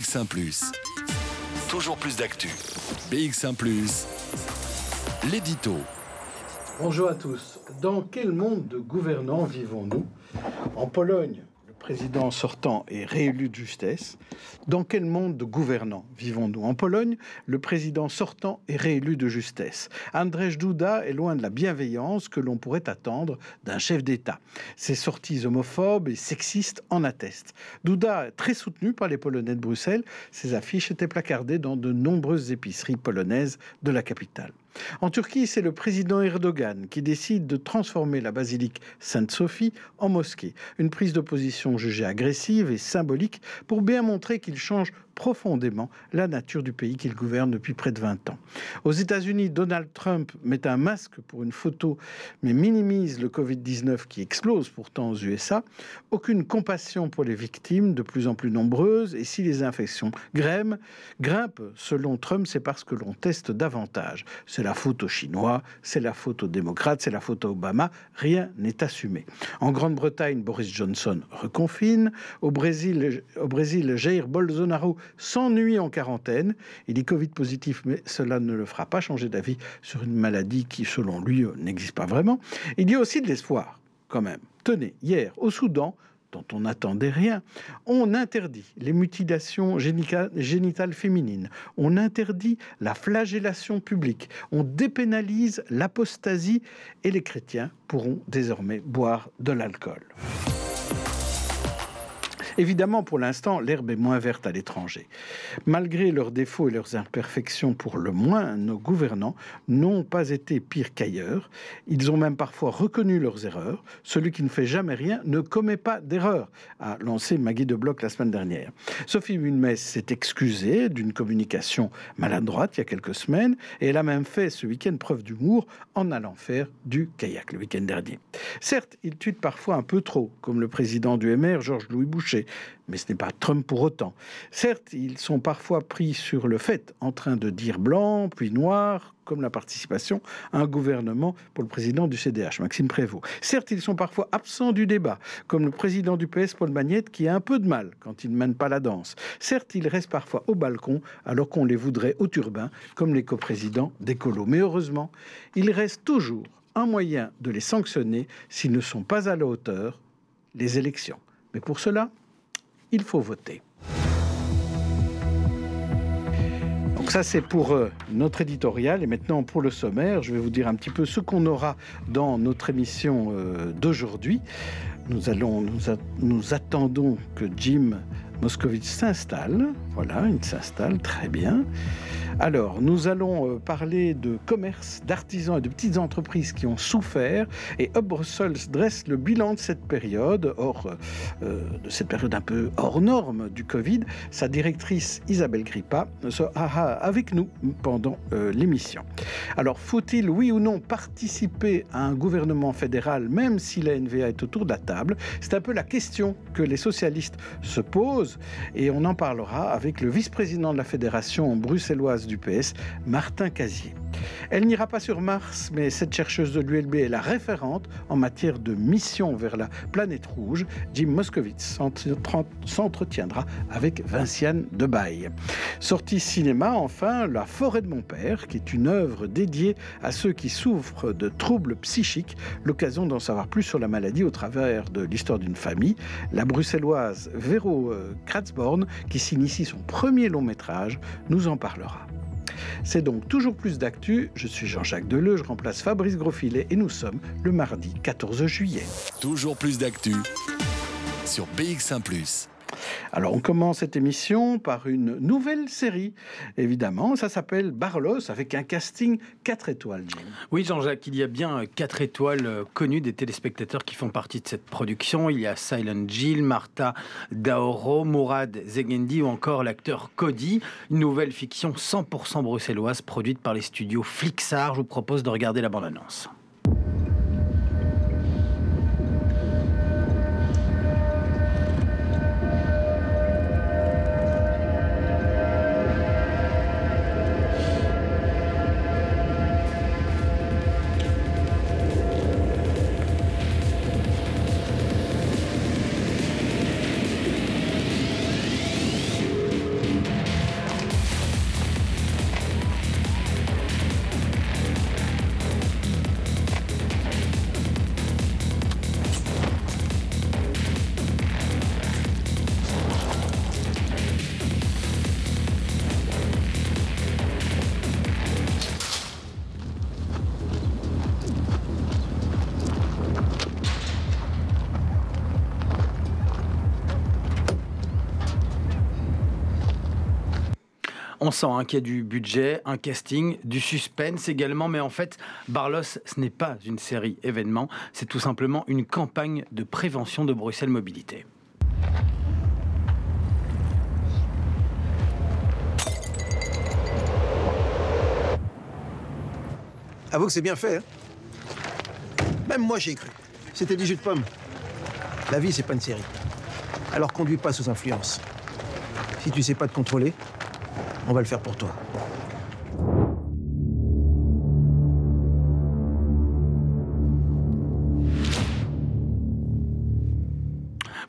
BX1 ⁇ Toujours plus d'actu. BX1 ⁇ l'édito. Bonjour à tous. Dans quel monde de gouvernants vivons-nous? En Pologne, président sortant est réélu de justesse. Dans quel monde de gouvernants vivons-nous? En Pologne, le président sortant est réélu de justesse. Andrzej Duda est loin de la bienveillance que l'on pourrait attendre d'un chef d'État. Ses sorties homophobes et sexistes en attestent. Duda très soutenu par les Polonais de Bruxelles. Ses affiches étaient placardées dans de nombreuses épiceries polonaises de la capitale. En Turquie, c'est le président Erdogan qui décide de transformer la basilique Sainte-Sophie en mosquée. Une prise de position jugée agressive et symbolique pour bien montrer qu'il change profondément la nature du pays qu'il gouverne depuis près de 20 ans. Aux États-Unis, Donald Trump met un masque pour une photo, mais minimise le Covid-19 qui explose pourtant aux USA. Aucune compassion pour les victimes, de plus en plus nombreuses, et si les infections grimpent, grimpent selon Trump, c'est parce que l'on teste davantage. C'est la faute aux Chinois, c'est la faute aux démocrates, c'est la faute à Obama. Rien n'est assumé. En Grande-Bretagne, Boris Johnson reconfine. Au Brésil, au Brésil Jair Bolsonaro s'ennuie en quarantaine. Il est Covid positif, mais cela ne le fera pas changer d'avis sur une maladie qui, selon lui, n'existe pas vraiment. Il y a aussi de l'espoir, quand même. Tenez, hier, au Soudan, dont on n'attendait rien. On interdit les mutilations génitales féminines. On interdit la flagellation publique. On dépénalise l'apostasie et les chrétiens pourront désormais boire de l'alcool. Évidemment, pour l'instant, l'herbe est moins verte à l'étranger. Malgré leurs défauts et leurs imperfections pour le moins, nos gouvernants n'ont pas été pires qu'ailleurs. Ils ont même parfois reconnu leurs erreurs. Celui qui ne fait jamais rien ne commet pas d'erreur, a lancé Maggie de Bloch la semaine dernière. Sophie Wilmès s'est excusée d'une communication maladroite il y a quelques semaines et elle a même fait ce week-end preuve d'humour en allant faire du kayak le week-end dernier. Certes, il tue parfois un peu trop, comme le président du MR, Georges-Louis Boucher, mais ce n'est pas Trump pour autant. Certes, ils sont parfois pris sur le fait, en train de dire blanc, puis noir, comme la participation à un gouvernement pour le président du CDH, Maxime Prévost. Certes, ils sont parfois absents du débat, comme le président du PS, Paul Magnette, qui a un peu de mal quand il ne mène pas la danse. Certes, ils restent parfois au balcon, alors qu'on les voudrait au turbin, comme les coprésidents d'Écolo. Mais heureusement, il reste toujours un moyen de les sanctionner s'ils ne sont pas à la hauteur, les élections. Mais pour cela, il faut voter. Donc ça c'est pour euh, notre éditorial et maintenant pour le sommaire, je vais vous dire un petit peu ce qu'on aura dans notre émission euh, d'aujourd'hui. Nous allons nous, nous attendons que Jim Moscovitch s'installe. Voilà, il s'installe très bien. Alors, nous allons euh, parler de commerce, d'artisans et de petites entreprises qui ont souffert. Et Hub Brussels dresse le bilan de cette période, hors, euh, de cette période un peu hors norme du Covid. Sa directrice Isabelle Grippa sera avec nous pendant euh, l'émission. Alors, faut-il, oui ou non, participer à un gouvernement fédéral, même si la NVA est autour de la table? C'est un peu la question que les socialistes se posent. Et on en parlera avec le vice-président de la fédération bruxelloise du PS, Martin Casier. Elle n'ira pas sur Mars, mais cette chercheuse de l'ULB est la référente en matière de mission vers la planète rouge. Jim Moskowitz s'entretiendra avec Vinciane Debaille. Sortie cinéma, enfin, La forêt de mon père, qui est une œuvre dédiée à ceux qui souffrent de troubles psychiques. L'occasion d'en savoir plus sur la maladie au travers de l'histoire d'une famille. La bruxelloise Véro euh, Kratzborn, qui s'initie son premier long métrage, nous en parlera. C'est donc toujours plus d'actu. Je suis Jean-Jacques Deleu, je remplace Fabrice Grosfilet et nous sommes le mardi 14 juillet. Toujours plus d'actu sur BX1 ⁇ alors on commence cette émission par une nouvelle série, évidemment. Ça s'appelle Barlos avec un casting 4 étoiles. Oui Jean-Jacques, il y a bien 4 étoiles euh, connues des téléspectateurs qui font partie de cette production. Il y a Silent Jill, Martha Daoro, Mourad Zegendi ou encore l'acteur Cody. Une nouvelle fiction 100% bruxelloise produite par les studios Flixar. Je vous propose de regarder la bande-annonce. Sent hein, a du budget, un casting, du suspense également, mais en fait, Barlos, ce n'est pas une série événement, c'est tout simplement une campagne de prévention de Bruxelles Mobilité. Avoue que c'est bien fait. Hein. Même moi, j'ai cru. C'était du jus de pomme. La vie, c'est pas une série. Alors conduis pas sous influence. Si tu sais pas te contrôler, on va le faire pour toi.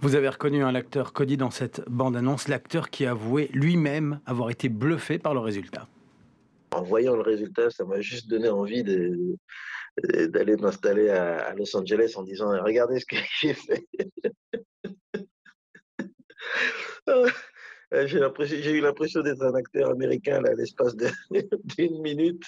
Vous avez reconnu un acteur Cody dans cette bande-annonce, l'acteur qui a avoué lui-même avoir été bluffé par le résultat. En voyant le résultat, ça m'a juste donné envie d'aller m'installer à, Los Angeles en disant regardez ce que j'ai fait. J'ai eu l'impression d'être un acteur américain à l'espace d'une minute.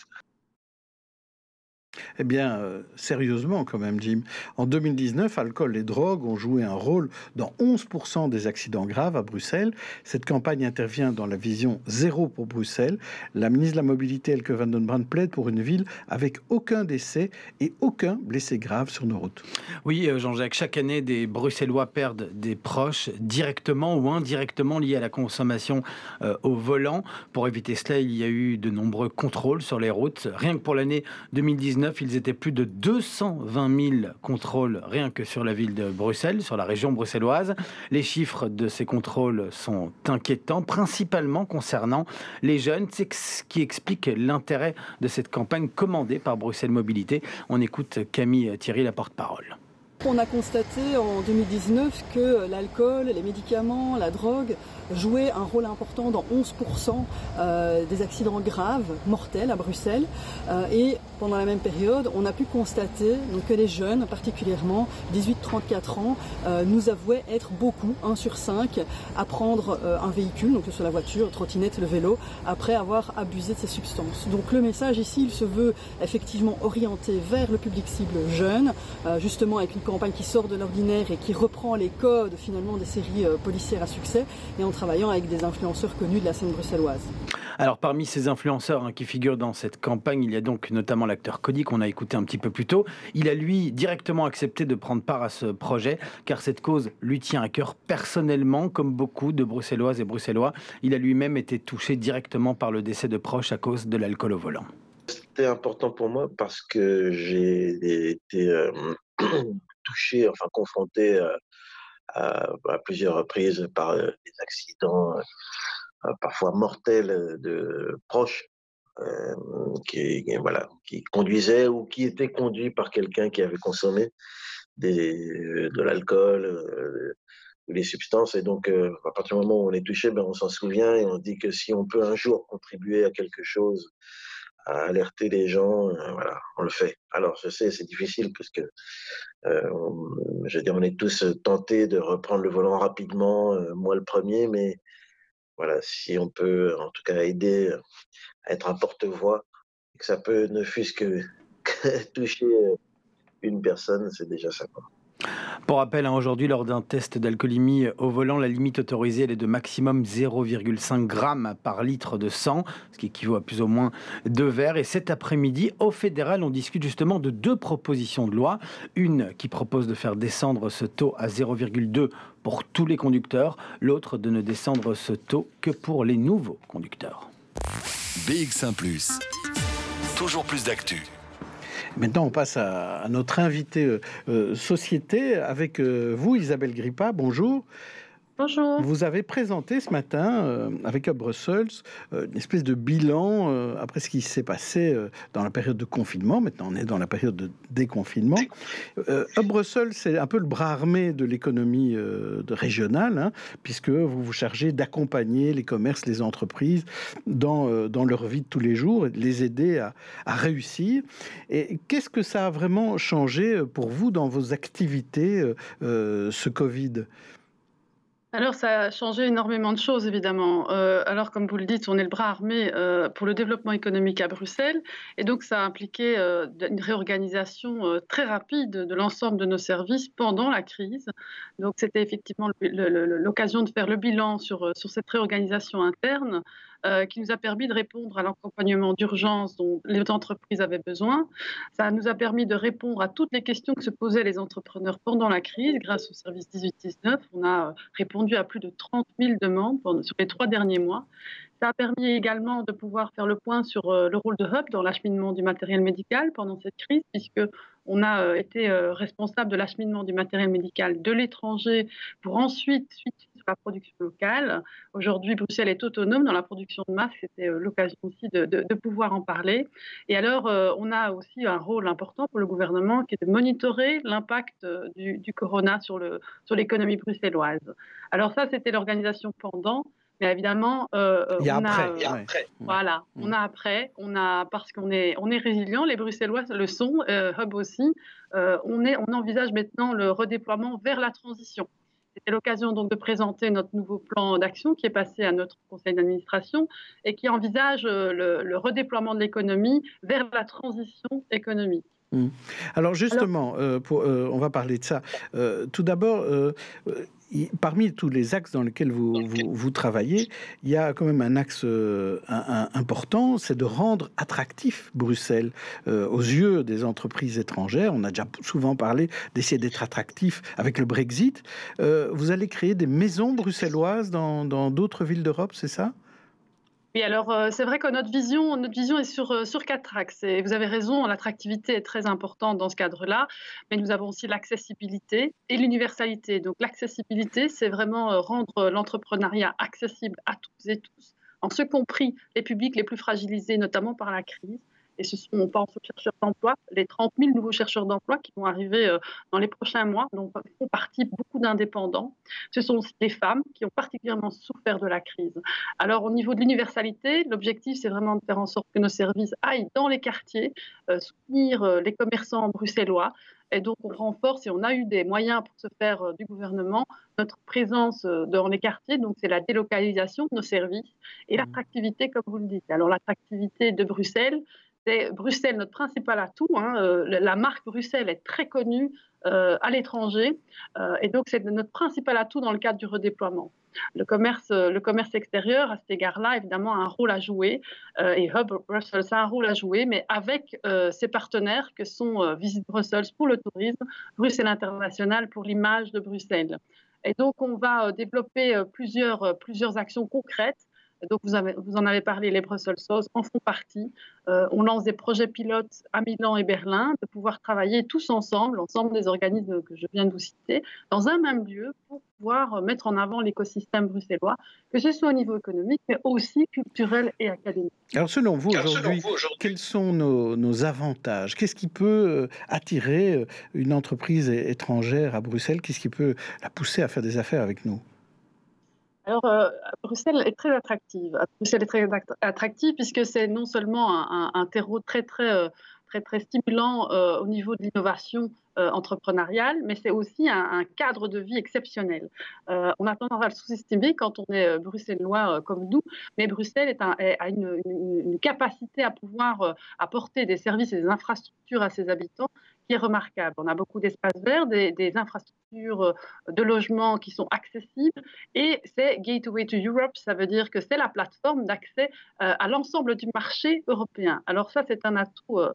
Eh bien, euh, sérieusement quand même, Jim. En 2019, alcool et drogue ont joué un rôle dans 11% des accidents graves à Bruxelles. Cette campagne intervient dans la vision zéro pour Bruxelles. La ministre de la Mobilité, Elke van den Brand, plaide pour une ville avec aucun décès et aucun blessé grave sur nos routes. Oui, euh, Jean-Jacques, chaque année, des Bruxellois perdent des proches directement ou indirectement liés à la consommation euh, au volant. Pour éviter cela, il y a eu de nombreux contrôles sur les routes. Rien que pour l'année 2019, ils étaient plus de 220 000 contrôles rien que sur la ville de Bruxelles, sur la région bruxelloise. Les chiffres de ces contrôles sont inquiétants, principalement concernant les jeunes. C'est ce qui explique l'intérêt de cette campagne commandée par Bruxelles Mobilité. On écoute Camille Thierry, la porte-parole. On a constaté en 2019 que l'alcool, les médicaments, la drogue jouaient un rôle important dans 11% euh, des accidents graves, mortels à Bruxelles. Euh, et pendant la même période, on a pu constater que les jeunes, particulièrement 18-34 ans, euh, nous avouaient être beaucoup, 1 sur 5, à prendre un véhicule, donc que ce soit la voiture, la trottinette, le vélo, après avoir abusé de ces substances. Donc le message ici, il se veut effectivement orienté vers le public cible jeune, justement avec une campagne qui sort de l'ordinaire et qui reprend les codes finalement des séries policières à succès et travaillant avec des influenceurs connus de la scène bruxelloise. Alors parmi ces influenceurs hein, qui figurent dans cette campagne, il y a donc notamment l'acteur Cody qu'on a écouté un petit peu plus tôt. Il a lui directement accepté de prendre part à ce projet car cette cause lui tient à cœur personnellement comme beaucoup de Bruxelloises et Bruxellois. Il a lui-même été touché directement par le décès de proches à cause de l'alcool au volant. C'était important pour moi parce que j'ai été euh, touché, enfin confronté euh, à, plusieurs reprises par euh, des accidents euh, parfois mortels de proches qui, voilà, qui conduisaient ou qui étaient conduits par quelqu'un qui avait consommé de l'alcool, des substances. Et donc, à partir du moment où on est touché, ben, on s'en souvient et on dit que si on peut un jour contribuer à quelque chose à alerter les gens, euh, voilà, on le fait. Alors, je sais, c'est difficile parce que, euh, je veux on est tous tentés de reprendre le volant rapidement, euh, moi le premier, mais voilà, si on peut, en tout cas, aider à être un porte-voix, que ça peut ne fût-ce que toucher une personne, c'est déjà ça. Pour rappel, hein, aujourd'hui, lors d'un test d'alcoolémie au volant, la limite autorisée est de maximum 0,5 grammes par litre de sang, ce qui équivaut à plus ou moins deux verres. Et cet après-midi, au fédéral, on discute justement de deux propositions de loi. Une qui propose de faire descendre ce taux à 0,2 pour tous les conducteurs, l'autre de ne descendre ce taux que pour les nouveaux conducteurs. BX1 ⁇ toujours plus d'actu. Maintenant, on passe à, notre invité euh, euh, société avec euh, vous, Isabelle Grippa. Bonjour. Bonjour. Vous avez présenté ce matin euh, avec Up Brussels euh, une espèce de bilan euh, après ce qui s'est passé dans la période de confinement. Maintenant, on est dans la période de déconfinement. Up Brussels, c'est un peu le bras armé de l'économie régionale, hein, puisque vous vous chargez d'accompagner les commerces, les entreprises dans, leur vie de tous les jours, et de les aider à, à réussir. Et qu'est-ce que ça a vraiment changé pour vous dans vos activités, ce Covid? Alors, ça a changé énormément de choses, évidemment. Euh, alors, comme vous le dites, on est le bras armé euh, pour le développement économique à Bruxelles. Et donc, ça a impliqué euh, une réorganisation très rapide de l'ensemble de nos services pendant la crise. Donc, c'était effectivement l'occasion de faire le bilan sur, sur cette réorganisation interne euh, qui nous a permis de répondre à l'accompagnement d'urgence dont les entreprises avaient besoin. Ça nous a permis de répondre à toutes les questions que se posaient les entrepreneurs pendant la crise. Grâce au service 18-19, on a répondu à plus de 30 000 demandes sur les trois derniers mois. Ça a permis également de pouvoir faire le point sur euh, le rôle de Hub dans l'acheminement du matériel médical pendant cette crise, puisque on a euh, été responsable de l'acheminement du matériel médical de l'étranger pour ensuite suite sur la production locale. Aujourd'hui, Bruxelles est autonome dans la production de masques. C'était euh, l'occasion aussi de, pouvoir en parler. Et alors, on a aussi un rôle important pour le gouvernement qui est de monitorer l'impact du, corona sur l'économie sur bruxelloise. Alors ça, c'était l'organisation pendant. Mais évidemment, euh, il y a on après. A, après. Voilà, on a après, on a parce qu'on est, on est résilient. Les Bruxellois le sont, euh, Hub aussi. Euh, on est, on envisage maintenant le redéploiement vers la transition. C'était l'occasion donc de présenter notre nouveau plan d'action qui est passé à notre conseil d'administration et qui envisage le, redéploiement de l'économie vers la transition économique. Mm. Alors justement, pour, on va parler de ça. tout d'abord, parmi tous les axes dans lesquels vous, vous, travaillez, il y a quand même un axe euh, important, c'est de rendre attractif Bruxelles euh, aux yeux des entreprises étrangères. On a déjà souvent parlé d'essayer d'être attractif avec le Brexit. Euh, vous allez créer des maisons bruxelloises dans d'autres villes d'Europe, c'est ça? Oui, alors euh, c'est vrai que notre vision, notre vision est sur, euh, sur quatre axes. Et vous avez raison, l'attractivité est très importante dans ce cadre-là, mais nous avons aussi l'accessibilité et l'universalité. Donc l'accessibilité, c'est vraiment euh, rendre l'entrepreneuriat accessible à toutes et tous, en ce compris les publics les plus fragilisés, notamment par la crise et ce sont, on pense aux chercheurs d'emploi, les 30 000 nouveaux chercheurs d'emploi qui vont arriver euh, dans les prochains mois, dont font partie beaucoup d'indépendants. Ce sont aussi des femmes qui ont particulièrement souffert de la crise. Alors, au niveau de l'universalité, l'objectif, c'est vraiment de faire en sorte que nos services aillent dans les quartiers, euh, soutenir euh, les commerçants bruxellois, et donc, on renforce et on a eu des moyens pour se faire du gouvernement notre présence dans les quartiers. Donc, c'est la délocalisation de nos services et mmh. l'attractivité, comme vous le dites. Alors, l'attractivité de Bruxelles, c'est Bruxelles, notre principal atout. Hein, euh, la marque Bruxelles est très connue euh, à l'étranger euh, et donc c'est notre principal atout dans le cadre du redéploiement. Le commerce, le commerce extérieur, à cet égard-là, évidemment, a un rôle à jouer et Hub Brussels a un rôle à jouer, mais avec ses partenaires que sont Visit Brussels pour le tourisme, Bruxelles International pour l'image de Bruxelles. Et donc, on va développer plusieurs, plusieurs actions concrètes donc, vous, en avez parlé, les Brussels Sauce en font partie. Euh, on lance des projets pilotes à Milan et Berlin, de pouvoir travailler tous ensemble, ensemble des organismes que je viens de vous citer, dans un même lieu pour pouvoir mettre en avant l'écosystème bruxellois, que ce soit au niveau économique, mais aussi culturel et académique. Alors, selon vous, aujourd'hui, quels sont nos, nos avantages? Qu'est-ce qui peut euh, attirer euh, une entreprise étrangère à Bruxelles? Qu'est-ce qui peut la pousser à faire des affaires avec nous? Alors, euh, Bruxelles est très attractive. Bruxelles est très attractive puisque c'est non seulement un, terreau très, très, euh, très, très stimulant euh, au niveau de l'innovation entrepreneuriale, mais c'est aussi un, cadre de vie exceptionnel. on a tendance à le sous-estimer quand on est bruxellois comme nous, mais Bruxelles a une, une, capacité à pouvoir apporter des services et des infrastructures à ses habitants remarquable. On a beaucoup d'espaces verts, des, infrastructures euh, de logement qui sont accessibles et c'est Gateway to Europe, ça veut dire que c'est la plateforme d'accès euh, à l'ensemble du marché européen. Alors ça, c'est un atout euh,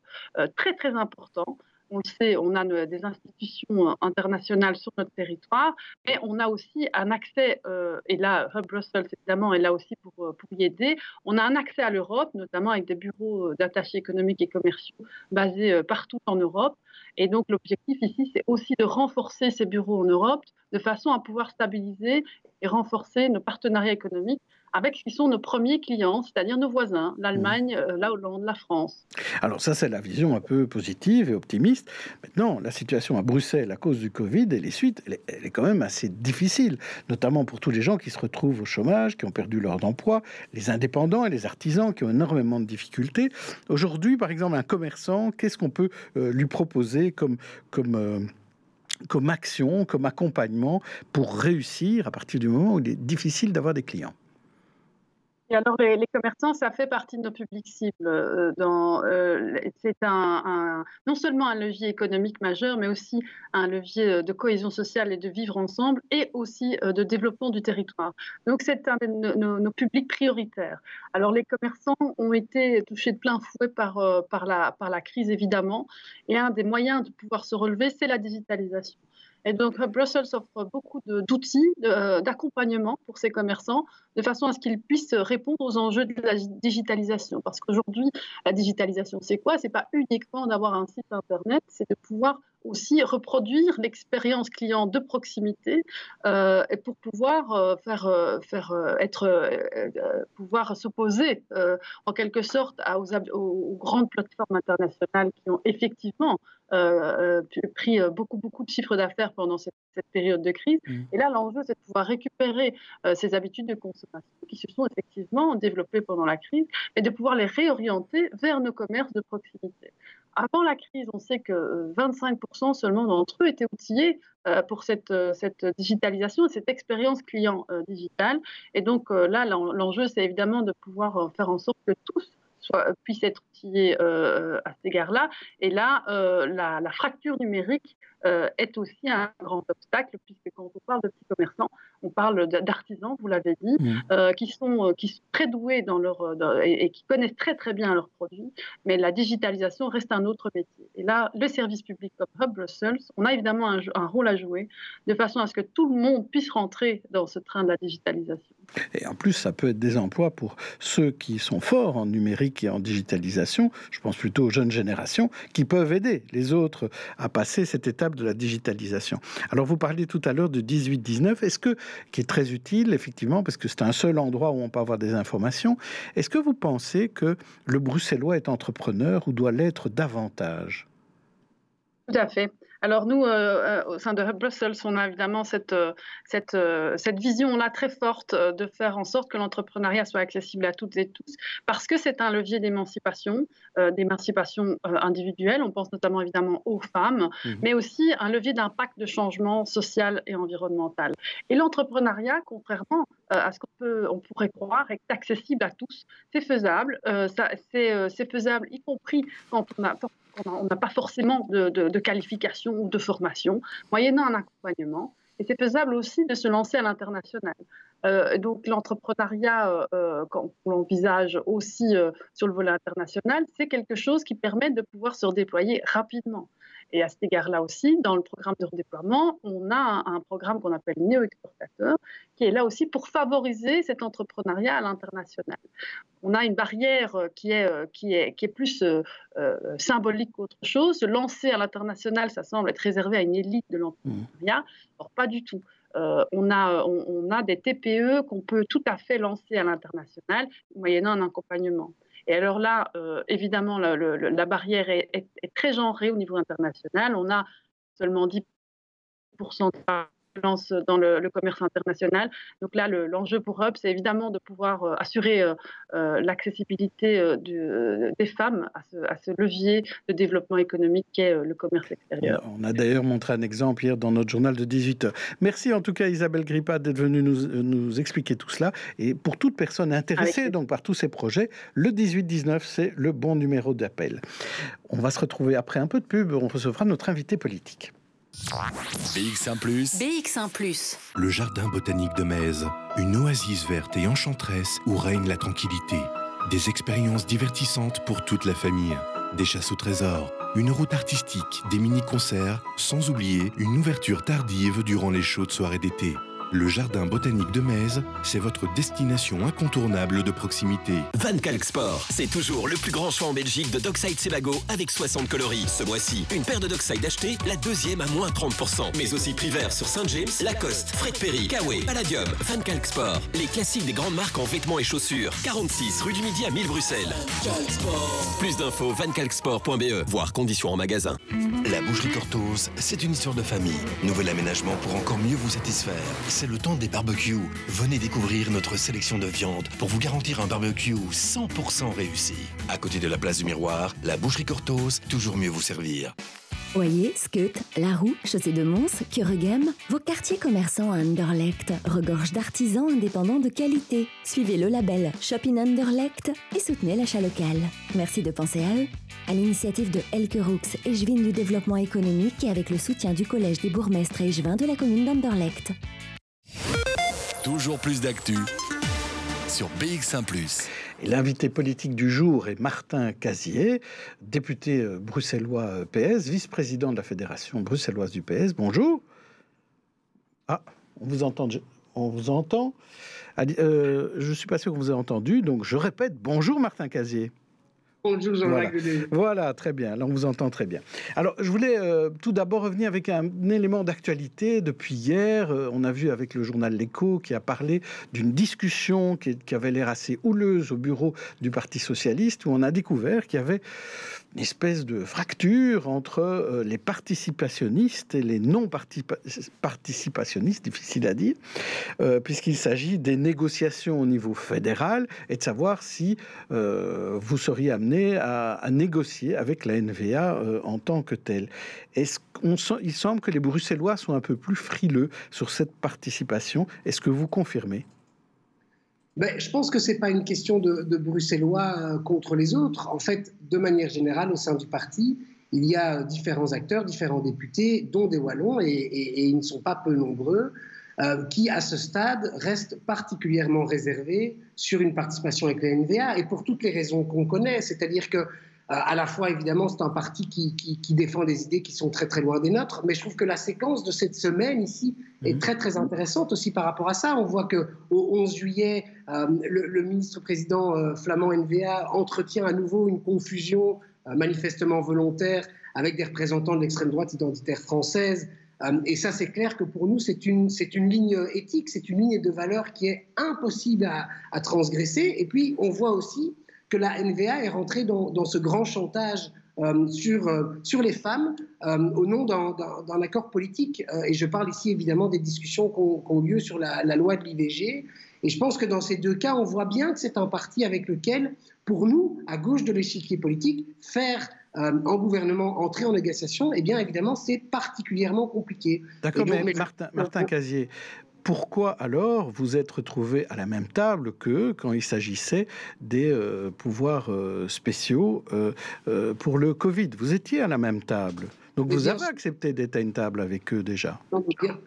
très très important on le sait, on a des institutions internationales sur notre territoire, mais on a aussi un accès, et là, Hub Brussels, évidemment, est là aussi pour, pour y aider. On a un accès à l'Europe, notamment avec des bureaux d'attachés économiques et commerciaux basés partout en Europe. Et donc, l'objectif ici, c'est aussi de renforcer ces bureaux en Europe de façon à pouvoir stabiliser et renforcer nos partenariats économiques avec ce qui sont nos premiers clients, c'est-à-dire nos voisins, l'Allemagne, mmh. euh, la Hollande, la France. Alors ça, c'est la vision un peu positive et optimiste. Maintenant, la situation à Bruxelles à cause du Covid et les suites, elle est, quand même assez difficile, notamment pour tous les gens qui se retrouvent au chômage, qui ont perdu leur emploi, les indépendants et les artisans qui ont énormément de difficultés. Aujourd'hui, par exemple, un commerçant, qu'est-ce qu'on peut euh, lui proposer comme... comme euh, comme action, comme accompagnement pour réussir à partir du moment où il est difficile d'avoir des clients? Alors, les, commerçants, ça fait partie de nos publics cibles. Euh, euh, c'est un, non seulement un levier économique majeur, mais aussi un levier euh, de cohésion sociale et de vivre ensemble, et aussi de développement du territoire. Donc, c'est un de nos, publics prioritaires. Alors, les commerçants ont été touchés de plein fouet par, par, la, par la crise, évidemment, et un des moyens de pouvoir se relever, c'est la digitalisation. Et donc, Brussels offre beaucoup d'outils d'accompagnement pour ces commerçants de façon à ce qu'ils puissent répondre aux enjeux de la digitalisation. Parce qu'aujourd'hui, la digitalisation, c'est quoi? C'est pas uniquement d'avoir un site internet, c'est de pouvoir aussi reproduire l'expérience client de proximité euh, et pour pouvoir euh, faire, euh, faire être, pouvoir s'opposer en quelque sorte à, aux, aux, grandes plateformes internationales qui ont effectivement pris beaucoup beaucoup de chiffres d'affaires pendant cette, période de crise. Mmh. Et là, l'enjeu, c'est de pouvoir récupérer ces habitudes de consommation qui se sont effectivement développées pendant la crise et de pouvoir les réorienter vers nos commerces de proximité avant la crise, on sait que 25% seulement d'entre eux étaient outillés pour cette, cette digitalisation, cette expérience client digitale. Et donc là, l'enjeu, c'est évidemment de pouvoir faire en sorte que tous puissent être outillés à cet égard-là. Et là, la, fracture numérique euh, est aussi un grand obstacle, puisque quand on parle de petits commerçants, on parle d'artisans, vous l'avez dit, mmh. euh, qui, sont, euh, qui sont très doués dans leur, et, qui connaissent très très bien leurs produits, mais la digitalisation reste un autre métier. Et là, le service public comme Hub Brussels, on a évidemment un, un rôle à jouer, de façon à ce que tout le monde puisse rentrer dans ce train de la digitalisation. Et en plus, ça peut être des emplois pour ceux qui sont forts en numérique et en digitalisation, je pense plutôt aux jeunes générations, qui peuvent aider les autres à passer cette étape de la digitalisation. Alors, vous parliez tout à l'heure de 18-19, est-ce que, qui est très utile, effectivement, parce que c'est un seul endroit où on peut avoir des informations, est-ce que vous pensez que le bruxellois est entrepreneur ou doit l'être davantage? Tout à fait. Alors nous, euh, euh, au sein de Hub Brussels, on a évidemment cette, euh, cette, cette vision-là très forte de faire en sorte que l'entrepreneuriat soit accessible à toutes et tous, parce que c'est un levier d'émancipation, d'émancipation individuelle, on pense notamment évidemment aux femmes, mmh mais aussi un levier d'impact de changement social et environnemental. Et l'entrepreneuriat, contrairement à ce qu'on peut, on pourrait croire, est accessible à tous. C'est faisable, c'est faisable, y compris quand on a on n'a pas forcément de, qualification ou de formation, moyennant un accompagnement. Et c'est faisable aussi de se lancer à l'international. Euh, donc l'entrepreneuriat, euh, euh, quand on l'envisage aussi sur le volet international, c'est quelque chose qui permet de pouvoir se redéployer rapidement. Et à cet égard-là aussi, dans le programme de redéploiement, on a un, programme qu'on appelle Néo-Exportateur, qui est là aussi pour favoriser cet entrepreneuriat à l'international. On a une barrière euh, qui est, euh, qui est, qui est plus euh, symbolique qu'autre chose. Se lancer à l'international, ça semble être réservé à une élite de l'entrepreneuriat. Or, pas du tout. on, a, on, a des TPE qu'on peut tout à fait lancer à l'international, moyennant un accompagnement. Et alors là, euh, évidemment, la, barrière est, très genrée au niveau international. On a seulement 10% de dans le, commerce international. Donc là, l'enjeu pour Hub, c'est évidemment de pouvoir euh, assurer euh, euh, l'accessibilité des femmes à ce, levier de développement économique qu'est le commerce extérieur. On a d'ailleurs montré un exemple hier dans notre journal de 18h. Merci en tout cas Isabelle Grippa d'être venue nous, expliquer tout cela. Et pour toute personne intéressée donc par tous ces projets, le 18-19, c'est le bon numéro d'appel. On va se retrouver après un peu de pub. On recevra notre invité politique. BX1 ⁇ BX1 ⁇ Le jardin botanique de Metz, une oasis verte et enchanteresse où règne la tranquillité. Des expériences divertissantes pour toute la famille. Des chasses au trésor, une route artistique, des mini-concerts, sans oublier une ouverture tardive durant les chaudes soirées d'été. Le jardin botanique de Metz, c'est votre destination incontournable de proximité. Van Calc-Sport, c'est toujours le plus grand choix en Belgique de Dockside Sebago avec 60 coloris. Ce mois-ci, une paire de Dockside achetée, la deuxième à moins 30%. Mais aussi prix vert sur Saint-James, Lacoste, Fred Perry, Kawe, Palladium, Van Calc-Sport. Les classiques des grandes marques en vêtements et chaussures. 46 rue du Midi à 1000 Bruxelles. Plus d'infos vancalcsport.be, voire conditions en magasin. La boucherie Cortose, c'est une histoire de famille. Nouvel aménagement pour encore mieux vous satisfaire c'est le temps des barbecues. Venez découvrir notre sélection de viande pour vous garantir un barbecue 100% réussi. À côté de la place du miroir, la boucherie Cortos, toujours mieux vous servir. Oyer, Skeut, Laroux, Chaussée de Mons, Kuregem, vos quartiers commerçants à Anderlecht regorgent d'artisans indépendants de qualité. Suivez le label Shop in Anderlecht et soutenez l'achat local. Merci de penser à eux. À l'initiative de Elke Roux, échevine du développement économique et avec le soutien du Collège des bourgmestres et échevins de la commune d'Anderlecht. Toujours plus d'actu sur BX1 ⁇ et l'invité politique du jour est Martin Casier, député euh, bruxellois euh, PS, vice-président de la Fédération bruxelloise du PS. Bonjour. Ah, on vous entend. On vous entend. Euh, je ne suis pas sûr que vous avez entendu, donc je répète, bonjour Martin Casier. Voilà. voilà, très bien. Là, on vous entend très bien. Alors, je voulais euh, tout d'abord revenir avec un, élément d'actualité. Depuis hier, euh, on a vu avec le journal L'Écho qui a parlé d'une discussion qui, qui avait l'air assez houleuse au bureau du Parti socialiste, où on a découvert qu'il y avait une espèce de fracture entre euh, les participationnistes et les non-participationnistes, difficile à dire, euh, puisqu'il s'agit des négociations au niveau fédéral et de savoir si euh, vous seriez amené à, négocier avec la NVA en tant que telle. Est-ce qu'on il semble que les Bruxellois sont un peu plus frileux sur cette participation. Est-ce que vous confirmez? Ben, je pense que ce n'est pas une question de, Bruxellois euh, contre les autres. En fait, de manière générale, au sein du parti, il y a différents acteurs, différents députés, dont des Wallons, et, ils ne sont pas peu nombreux, euh, qui, à ce stade, restent particulièrement réservés sur une participation avec la NVA, et pour toutes les raisons qu'on connaît. C'est-à-dire que à la fois, évidemment, c'est un parti qui, qui, défend des idées qui sont très très loin des nôtres, mais je trouve que la séquence de cette semaine ici est mhm. très très intéressante aussi par rapport à ça. On voit que au 11 juillet, euh, le, ministre-président euh, flamand NVA entretient à nouveau une confusion manifestement volontaire avec des représentants de l'extrême droite identitaire française. et ça, c'est clair que pour nous, c'est une, une ligne éthique, c'est une ligne de valeur qui est impossible à, à transgresser. Et puis, on voit aussi que la NVA est rentrée dans, ce grand chantage euh, sur, euh, sur les femmes euh, au nom d'un accord politique. et je parle ici évidemment des discussions qui ont, lieu sur la, loi de l'IVG. Et je pense que dans ces deux cas, on voit bien que c'est un parti avec lequel, pour nous, à gauche de l'échiquier politique, faire en gouvernement, entrer en négociation, eh bien évidemment, c'est particulièrement compliqué. D'accord, mais, Martin, Martin Casier, pourquoi alors vous êtes retrouvé à la même table que quand il s'agissait des euh, pouvoirs euh, spéciaux euh, pour le Covid? Vous étiez à la même table. Donc vous avez accepté d'être à une table avec eux déjà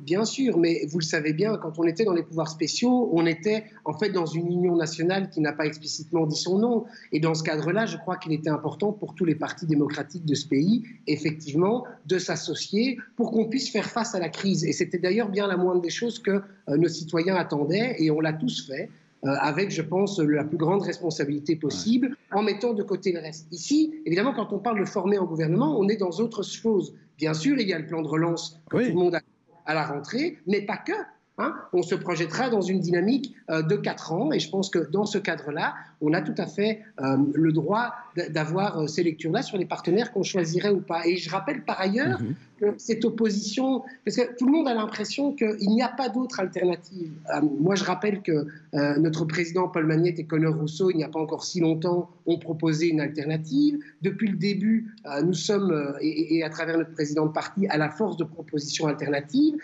bien, sûr, mais vous le savez bien, quand on était dans les pouvoirs spéciaux, on était en fait dans une union nationale qui n'a pas explicitement dit son nom. Et dans ce cadre-là, je crois qu'il était important pour tous les partis démocratiques de ce pays, effectivement, de s'associer pour qu'on puisse faire face à la crise. Et c'était d'ailleurs bien la moindre des choses que euh, nos citoyens attendaient, et on l'a tous fait. Euh, avec, je pense, la plus grande responsabilité possible, en mettant de côté le reste. Ici, évidemment, quand on parle de former un gouvernement, on est dans autre chose. Bien sûr, il y a le plan de relance que tout le monde a à la rentrée, mais pas que. Hein. on se projettera dans une dynamique euh, de 4 ans et je pense que dans ce cadre-là, on a tout à fait euh, le droit d'avoir euh, ces lectures-là sur les partenaires qu'on choisirait ou pas. Et je rappelle par ailleurs mhm. que cette opposition, parce que tout le monde a l'impression qu'il n'y a pas d'autre alternative. moi, je rappelle que notre président Paul Magnette et Conor Rousseau, il n'y a pas encore si longtemps, ont proposé une alternative. Depuis le début, nous sommes, et, et, à travers notre président de parti, à la force de propositions alternatives.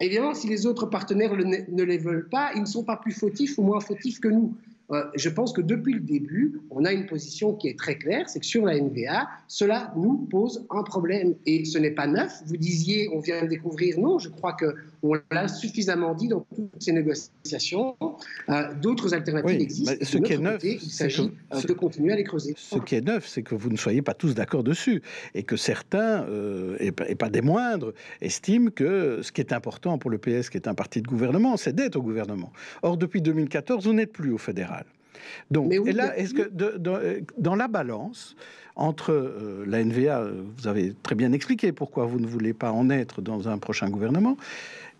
Évidemment, si les autres partenaires ne les veulent pas, ils ne sont pas plus fautifs ou moins fautifs que nous. Euh, je pense que depuis le début, on a une position qui est très claire, c'est que sur la NVA, cela nous pose un problème. Et ce n'est pas neuf. Vous disiez, on vient de découvrir. Non, je crois qu'on l'a suffisamment dit dans toutes ces négociations. Euh, d'autres alternatives existent. ce qui est neuf, il s'agit euh, de continuer à les creuser. Ce qui est neuf, c'est que vous ne soyez pas tous d'accord dessus. Et que certains, et pas des moindres, estiment que ce qui est important pour le PS, qui est un parti de gouvernement, c'est d'être au gouvernement. Or, depuis 2014, vous n'êtes plus au fédéral. Donc, là, est-ce que dans la balance entre euh, la NVA, vous avez très bien expliqué pourquoi vous ne voulez pas en être dans un prochain gouvernement,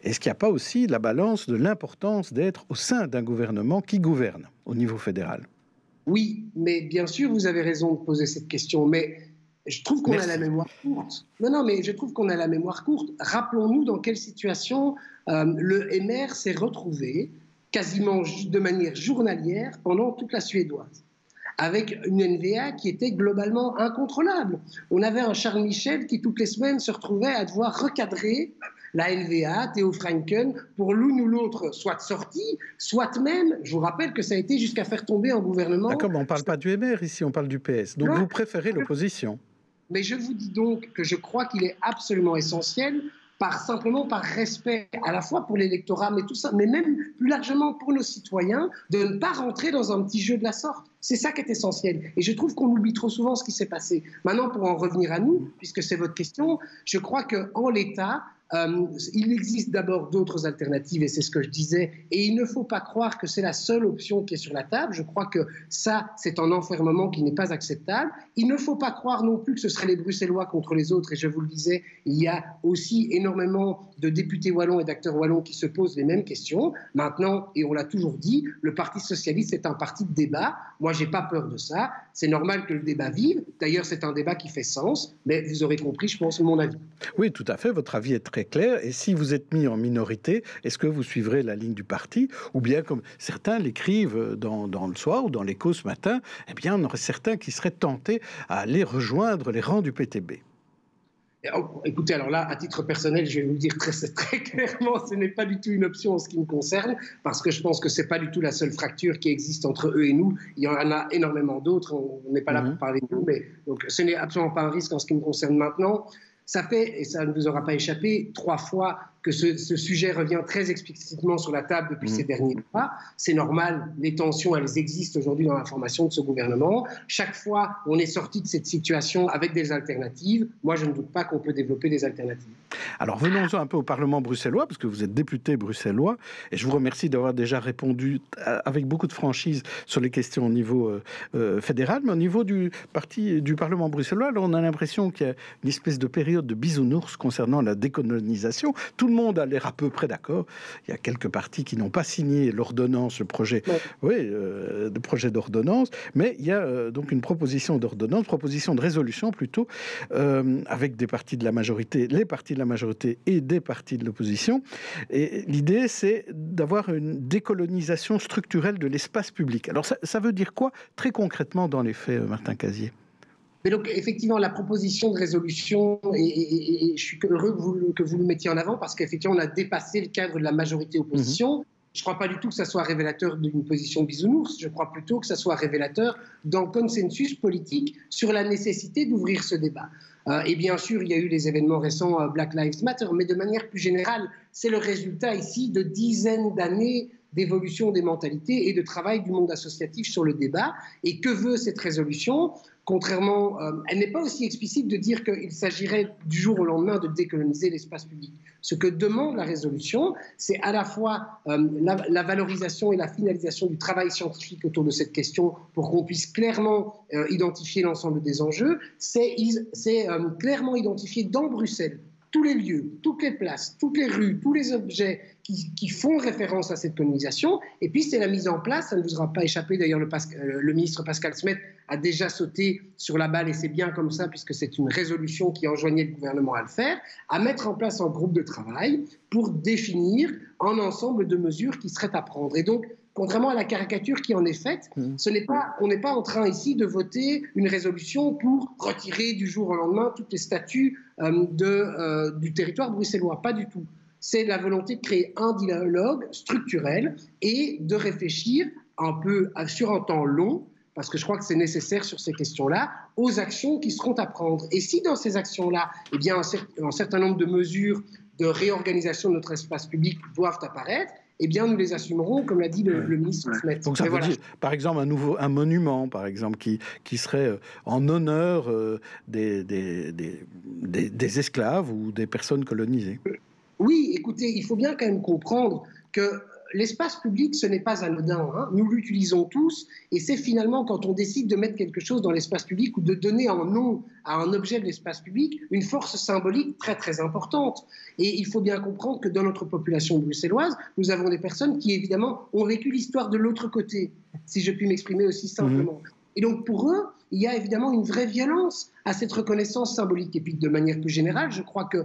est-ce qu'il n'y a pas aussi la balance de l'importance d'être au sein d'un gouvernement qui gouverne au niveau fédéral? Oui, mais bien sûr, vous avez raison de poser cette question, mais je trouve qu'on a la mémoire courte. Non, non, mais je trouve qu'on a la mémoire courte. Rappelons-nous dans quelle situation euh, le MR s'est retrouvé quasiment de manière journalière pendant toute la suédoise. avec une NVA qui était globalement incontrôlable. On avait un Charles Michel qui toutes les semaines se retrouvait à devoir recadrer la NVA, Théo Franken, pour l'une ou l'autre, soit sortie, soit même, je vous rappelle que ça a été jusqu'à faire tomber un gouvernement. D'accord, mais on ne parle pas du MR ici, on parle du PS. Donc vous préférez l'opposition Mais je vous dis donc que je crois qu'il est absolument essentiel par simplement par respect à la fois pour l'électorat, mais tout ça, mais même plus largement pour nos citoyens, de ne pas rentrer dans un petit jeu de la sorte. C'est ça qui est essentiel. Et je trouve qu'on oublie trop souvent ce qui s'est passé. Maintenant, pour en revenir à nous, puisque c'est votre question, je crois qu'en l'état, euh, il existe d'abord d'autres alternatives, et c'est ce que je disais, et il ne faut pas croire que c'est la seule option qui est sur la table. Je crois que ça, c'est un enfermement qui n'est pas acceptable. Il ne faut pas croire non plus que ce seraient les Bruxellois contre les autres, et je vous le disais, il y a aussi énormément de députés wallons et d'acteurs wallons qui se posent les mêmes questions. Maintenant, et on l'a toujours dit, le Parti socialiste est un parti de débat. Moi, j'ai pas peur de ça. C'est normal que le débat vive. D'ailleurs, c'est un débat qui fait sens, mais vous aurez compris, je pense, mon avis. Oui, tout à fait. Votre avis est très clair. Et si vous êtes mis en minorité, est-ce que vous suivrez la ligne du parti? Ou bien, comme certains l'écrivent dans, le soir ou dans l'écho ce matin, eh bien, on aurait certains qui seraient tentés à aller rejoindre les rangs du PTB. Oh, écoutez, alors là, à titre personnel, je vais vous le dire très, très clairement, ce n'est pas du tout une option en ce qui me concerne, parce que je pense que ce n'est pas du tout la seule fracture qui existe entre eux et nous. Il y en a énormément d'autres, on n'est pas là pour mhm. parler de nous, mais donc ce n'est absolument pas un risque en ce qui me concerne maintenant. Ça fait, et ça ne vous aura pas échappé, trois fois que ce, sujet revient très explicitement sur la table depuis mmh. ces derniers mois. C'est normal, les tensions, elles existent aujourd'hui dans la formation de ce gouvernement. Chaque fois, on est sorti de cette situation avec des alternatives. Moi, je ne doute pas qu'on peut développer des alternatives. Alors, venons-en un peu au Parlement bruxellois, parce que vous êtes député bruxellois, et je vous remercie d'avoir déjà répondu avec beaucoup de franchise sur les questions au niveau euh, euh, fédéral, mais au niveau du parti du Parlement bruxellois, on a l'impression qu'il y a une espèce de période de bisounours concernant la décolonisation. Tout le monde a l'air à peu près d'accord. Il y a quelques partis qui n'ont pas signé l'ordonnance, le projet, oui, euh, le projet d'ordonnance, mais il y a euh, donc une proposition d'ordonnance, proposition de résolution plutôt, euh, avec des partis de la majorité, les partis de la majorité et des partis de l'opposition. Et l'idée, c'est d'avoir une décolonisation structurelle de l'espace public. Alors ça, ça veut dire quoi très concrètement dans les faits, Martin Casier? Mais donc, effectivement, la proposition de résolution, et, je suis heureux que vous, que vous, le mettiez en avant parce qu'effectivement, on a dépassé le cadre de la majorité-opposition. Mhm. Je ne crois pas du tout que ça soit révélateur d'une position bisounours. Je crois plutôt que ça soit révélateur d'un consensus politique sur la nécessité d'ouvrir ce débat. Euh, et bien sûr, il y a eu les événements récents euh, Black Lives Matter, mais de manière plus générale, c'est le résultat ici de dizaines d'années d'évolution des mentalités et de travail du monde associatif sur le débat. Et que veut cette résolution? Contrairement, euh, elle n'est pas aussi explicite de dire qu'il s'agirait du jour au lendemain de décoloniser l'espace public. Ce que demande la résolution, c'est à la fois euh, la, valorisation et la finalisation du travail scientifique autour de cette question pour qu'on puisse clairement euh, identifier l'ensemble des enjeux, c'est clairement identifier dans Bruxelles tous les lieux, toutes les places, toutes les rues, tous les objets qui, font référence à cette colonisation. Et puis, c'est la mise en place, ça ne vous aura pas échappé, d'ailleurs, le, euh, le, ministre Pascal Smet a déjà sauté sur la balle, et c'est bien comme ça, puisque c'est une résolution qui enjoignait le gouvernement à le faire, à mettre en place un groupe de travail pour définir un ensemble de mesures qui seraient à prendre. Et donc, contrairement à la caricature qui en est faite, mmh. ce n'est pas, on n'est pas en train ici de voter une résolution pour retirer du jour au lendemain toutes les statuts euh, de, euh, du territoire bruxellois. Pas du tout. C'est la volonté de créer un dialogue structurel et de réfléchir un peu sur un temps long, parce que je crois que c'est nécessaire sur ces questions-là, aux actions qui seront à prendre. Et si dans ces actions-là, eh bien, un certain nombre de mesures de réorganisation de notre espace public doivent apparaître, eh bien, nous les assumerons, comme l'a dit le, ministre Smet. Donc, ça veut dire, par exemple, un nouveau un monument, par exemple, qui, qui serait euh, en honneur euh, des, des, des, des, esclaves ou des personnes colonisées. Oui, écoutez, il faut bien quand même comprendre que l'espace public, ce n'est pas anodin. Hein. Nous l'utilisons tous et c'est finalement quand on décide de mettre quelque chose dans l'espace public ou de donner un nom à un objet de l'espace public une force symbolique très très importante. Et il faut bien comprendre que dans notre population bruxelloise, nous avons des personnes qui évidemment ont vécu l'histoire de l'autre côté, si je puis m'exprimer aussi simplement. Mhm. Et donc pour eux, il y a évidemment une vraie violence à cette reconnaissance symbolique. Et puis de manière plus générale, je crois que euh,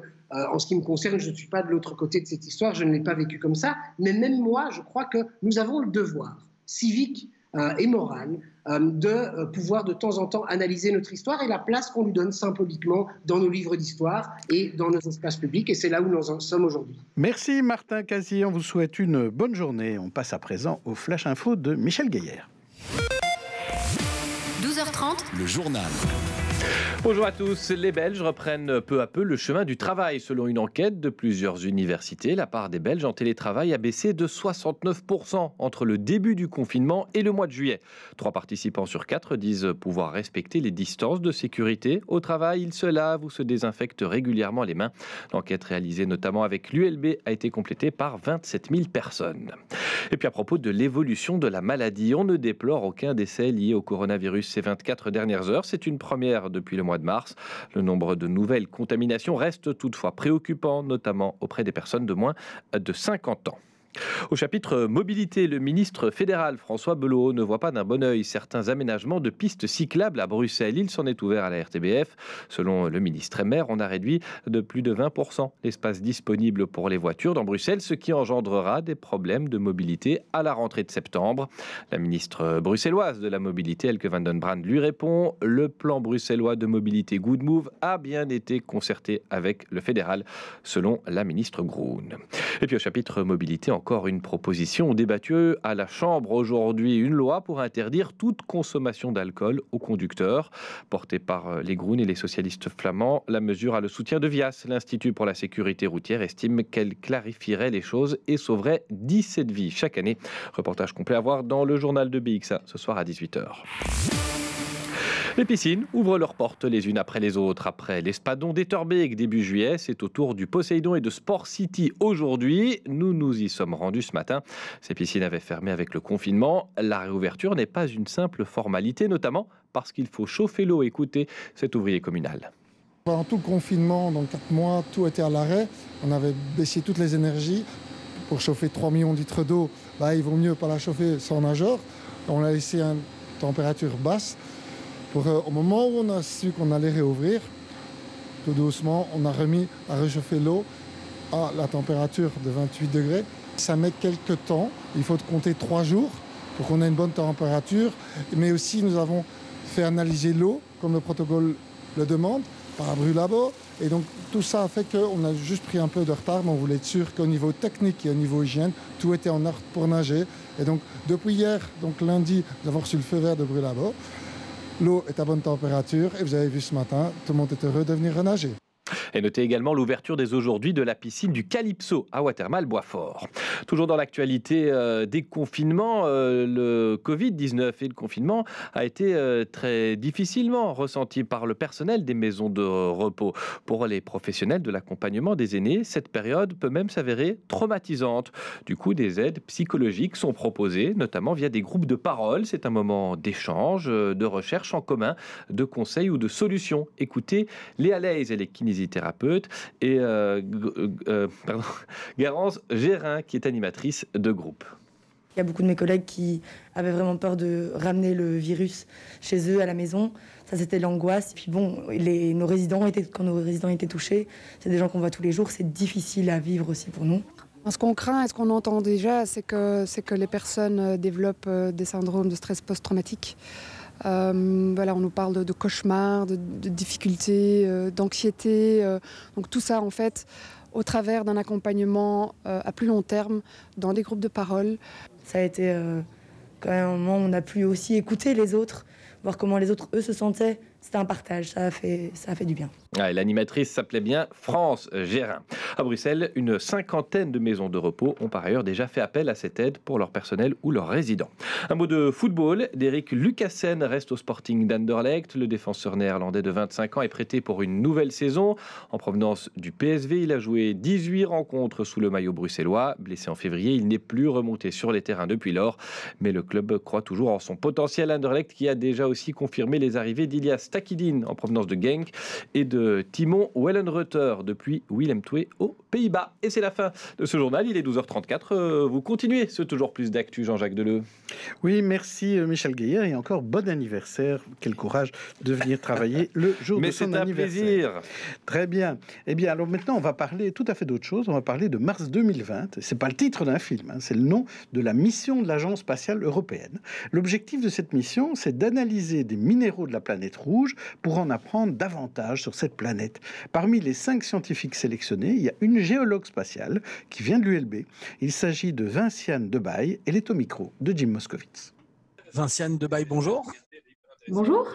en ce qui me concerne, je ne suis pas de l'autre côté de cette histoire, je ne l'ai pas vécu comme ça, mais même moi, je crois que nous avons le devoir civique et morale de pouvoir de temps en temps analyser notre histoire et la place qu'on lui donne symboliquement dans nos livres d'histoire et dans nos espaces publics. Et c'est là où nous en sommes aujourd'hui. Merci Martin Casi. On vous souhaite une bonne journée. On passe à présent au Flash Info de Michel Gaillère. 12h30, le journal. Bonjour à tous. Les Belges reprennent peu à peu le chemin du travail. Selon une enquête de plusieurs universités, la part des Belges en télétravail a baissé de 69% entre le début du confinement et le mois de juillet. Trois participants sur quatre disent pouvoir respecter les distances de sécurité. Au travail, ils se lavent ou se désinfectent régulièrement les mains. L'enquête réalisée notamment avec l'ULB a été complétée par 27 000 personnes. Et puis à propos de l'évolution de la maladie, on ne déplore aucun décès lié au coronavirus ces 24 dernières heures. C'est une première depuis le mois de mars. Le nombre de nouvelles contaminations reste toutefois préoccupant, notamment auprès des personnes de moins de 50 ans. Au chapitre mobilité, le ministre fédéral François Belot ne voit pas d'un bon oeil certains aménagements de pistes cyclables à Bruxelles. Il s'en est ouvert à la RTBF. Selon le ministre maire, on a réduit de plus de 20% l'espace disponible pour les voitures dans Bruxelles, ce qui engendrera des problèmes de mobilité à la rentrée de septembre. La ministre bruxelloise de la mobilité, Elke van den Brand, lui répond Le plan bruxellois de mobilité Good Move a bien été concerté avec le fédéral, selon la ministre Groen. Et puis au chapitre mobilité, encore une proposition débattue à la Chambre aujourd'hui, une loi pour interdire toute consommation d'alcool aux conducteurs. Portée par euh, les Groen et les socialistes flamands, la mesure a le soutien de Vias. L'Institut pour la sécurité routière estime qu'elle clarifierait les choses et sauverait 17 vies chaque année. Reportage complet à voir dans le journal de BXA ce soir à 18h. Les piscines ouvrent leurs portes les unes après les autres. Après l'espadon d'Etterbeek début juillet, c'est au tour du Poseidon et de Sport City aujourd'hui. Nous nous y sommes rendus ce matin. Ces piscines avaient fermé avec le confinement. La réouverture n'est pas une simple formalité, notamment parce qu'il faut chauffer l'eau. Écoutez cet ouvrier communal. Pendant tout le confinement, dans 4 mois, tout était à l'arrêt. On avait baissé toutes les énergies. Pour chauffer 3 millions de litres d'eau, bah, il vaut mieux pas la chauffer sans nageur. On a laissé une température basse. Euh, au moment où on a su qu'on allait réouvrir, tout doucement, on a remis à réchauffer l'eau à la température de 28 degrés. Ça met quelques temps, il faut compter trois jours pour qu'on ait une bonne température. Mais aussi, nous avons fait analyser l'eau, comme le protocole le demande, par un brûlabo. Et donc, tout ça a fait qu'on a juste pris un peu de retard, mais on voulait être sûr qu'au niveau technique et au niveau hygiène, tout était en ordre pour nager. Et donc, depuis hier, donc lundi, nous avons reçu le feu vert de brûlabo. L'eau est à bonne température et vous avez vu ce matin, tout le monde est heureux de venir renager. Et notez également l'ouverture dès aujourd'hui de la piscine du Calypso à Watermal, Boisfort. Toujours dans l'actualité euh, des confinements, euh, le Covid-19 et le confinement a été euh, très difficilement ressenti par le personnel des maisons de repos. Pour les professionnels de l'accompagnement des aînés, cette période peut même s'avérer traumatisante. Du coup, des aides psychologiques sont proposées, notamment via des groupes de parole. C'est un moment d'échange, de recherche en commun, de conseils ou de solutions. Écoutez Léa Leys et les kinésithérapeutes et euh, euh, Garance Gérin, qui est animatrice de groupe. Il y a beaucoup de mes collègues qui avaient vraiment peur de ramener le virus chez eux à la maison. Ça, c'était l'angoisse. Et puis bon, les, nos résidents étaient, quand nos résidents étaient touchés, c'est des gens qu'on voit tous les jours. C'est difficile à vivre aussi pour nous. Ce qu'on craint et ce qu'on entend déjà, c'est que, que les personnes euh, développent des syndromes de stress post-traumatique. Euh, on nous parle de, cauchemars, de, difficultés, euh, d'anxiété. Euh, donc tout ça, en fait, au travers d'un accompagnement à plus long terme dans des groupes de parole. Ça a été quand même un moment où on a pu aussi écouter les autres, voir comment les autres, eux, se sentaient c'était un partage, ça a fait, ça fait du bien. L'animatrice s'appelait bien France Gérin. À Bruxelles, une cinquantaine de maisons de repos ont par ailleurs déjà fait appel à cette aide pour leur personnel ou leurs résidents. Un mot de football, Derek Lucassen reste au Sporting d'Anderlecht. Le défenseur néerlandais de 25 ans est prêté pour une nouvelle saison. En provenance du PSV, il a joué 18 rencontres sous le maillot bruxellois. Blessé en février, il n'est plus remonté sur les terrains depuis lors. Mais le club croit toujours en son potentiel Anderlecht qui a déjà aussi confirmé les arrivées d'Ilias Takidine en provenance de Genk et de Timon Wellenreuther depuis Willem Twee au Pays-Bas. Et c'est la fin de ce journal. Il est 12h34. Vous continuez ce toujours plus d'actu, Jean-Jacques Deleu. Oui, merci Michel Gaillard et encore bon anniversaire. Quel courage de venir travailler le jour de son anniversaire. plaisir. Très bien. Eh bien, alors maintenant, on va parler tout à fait d'autre chose. On va parler de mars 2020. C'est pas le titre d'un film, hein, c'est le nom de la mission de l'Agence spatiale européenne. L'objectif de cette mission, c'est d'analyser des minéraux de la planète rouge pour en apprendre davantage sur cette planète. Parmi les cinq scientifiques sélectionnés, il y a une géologue spatiale qui vient de l'ULB. Il s'agit de Vinciane Debaille. Elle est au micro de Jim Moskowitz. Vinciane Debaille, bonjour. Bonjour.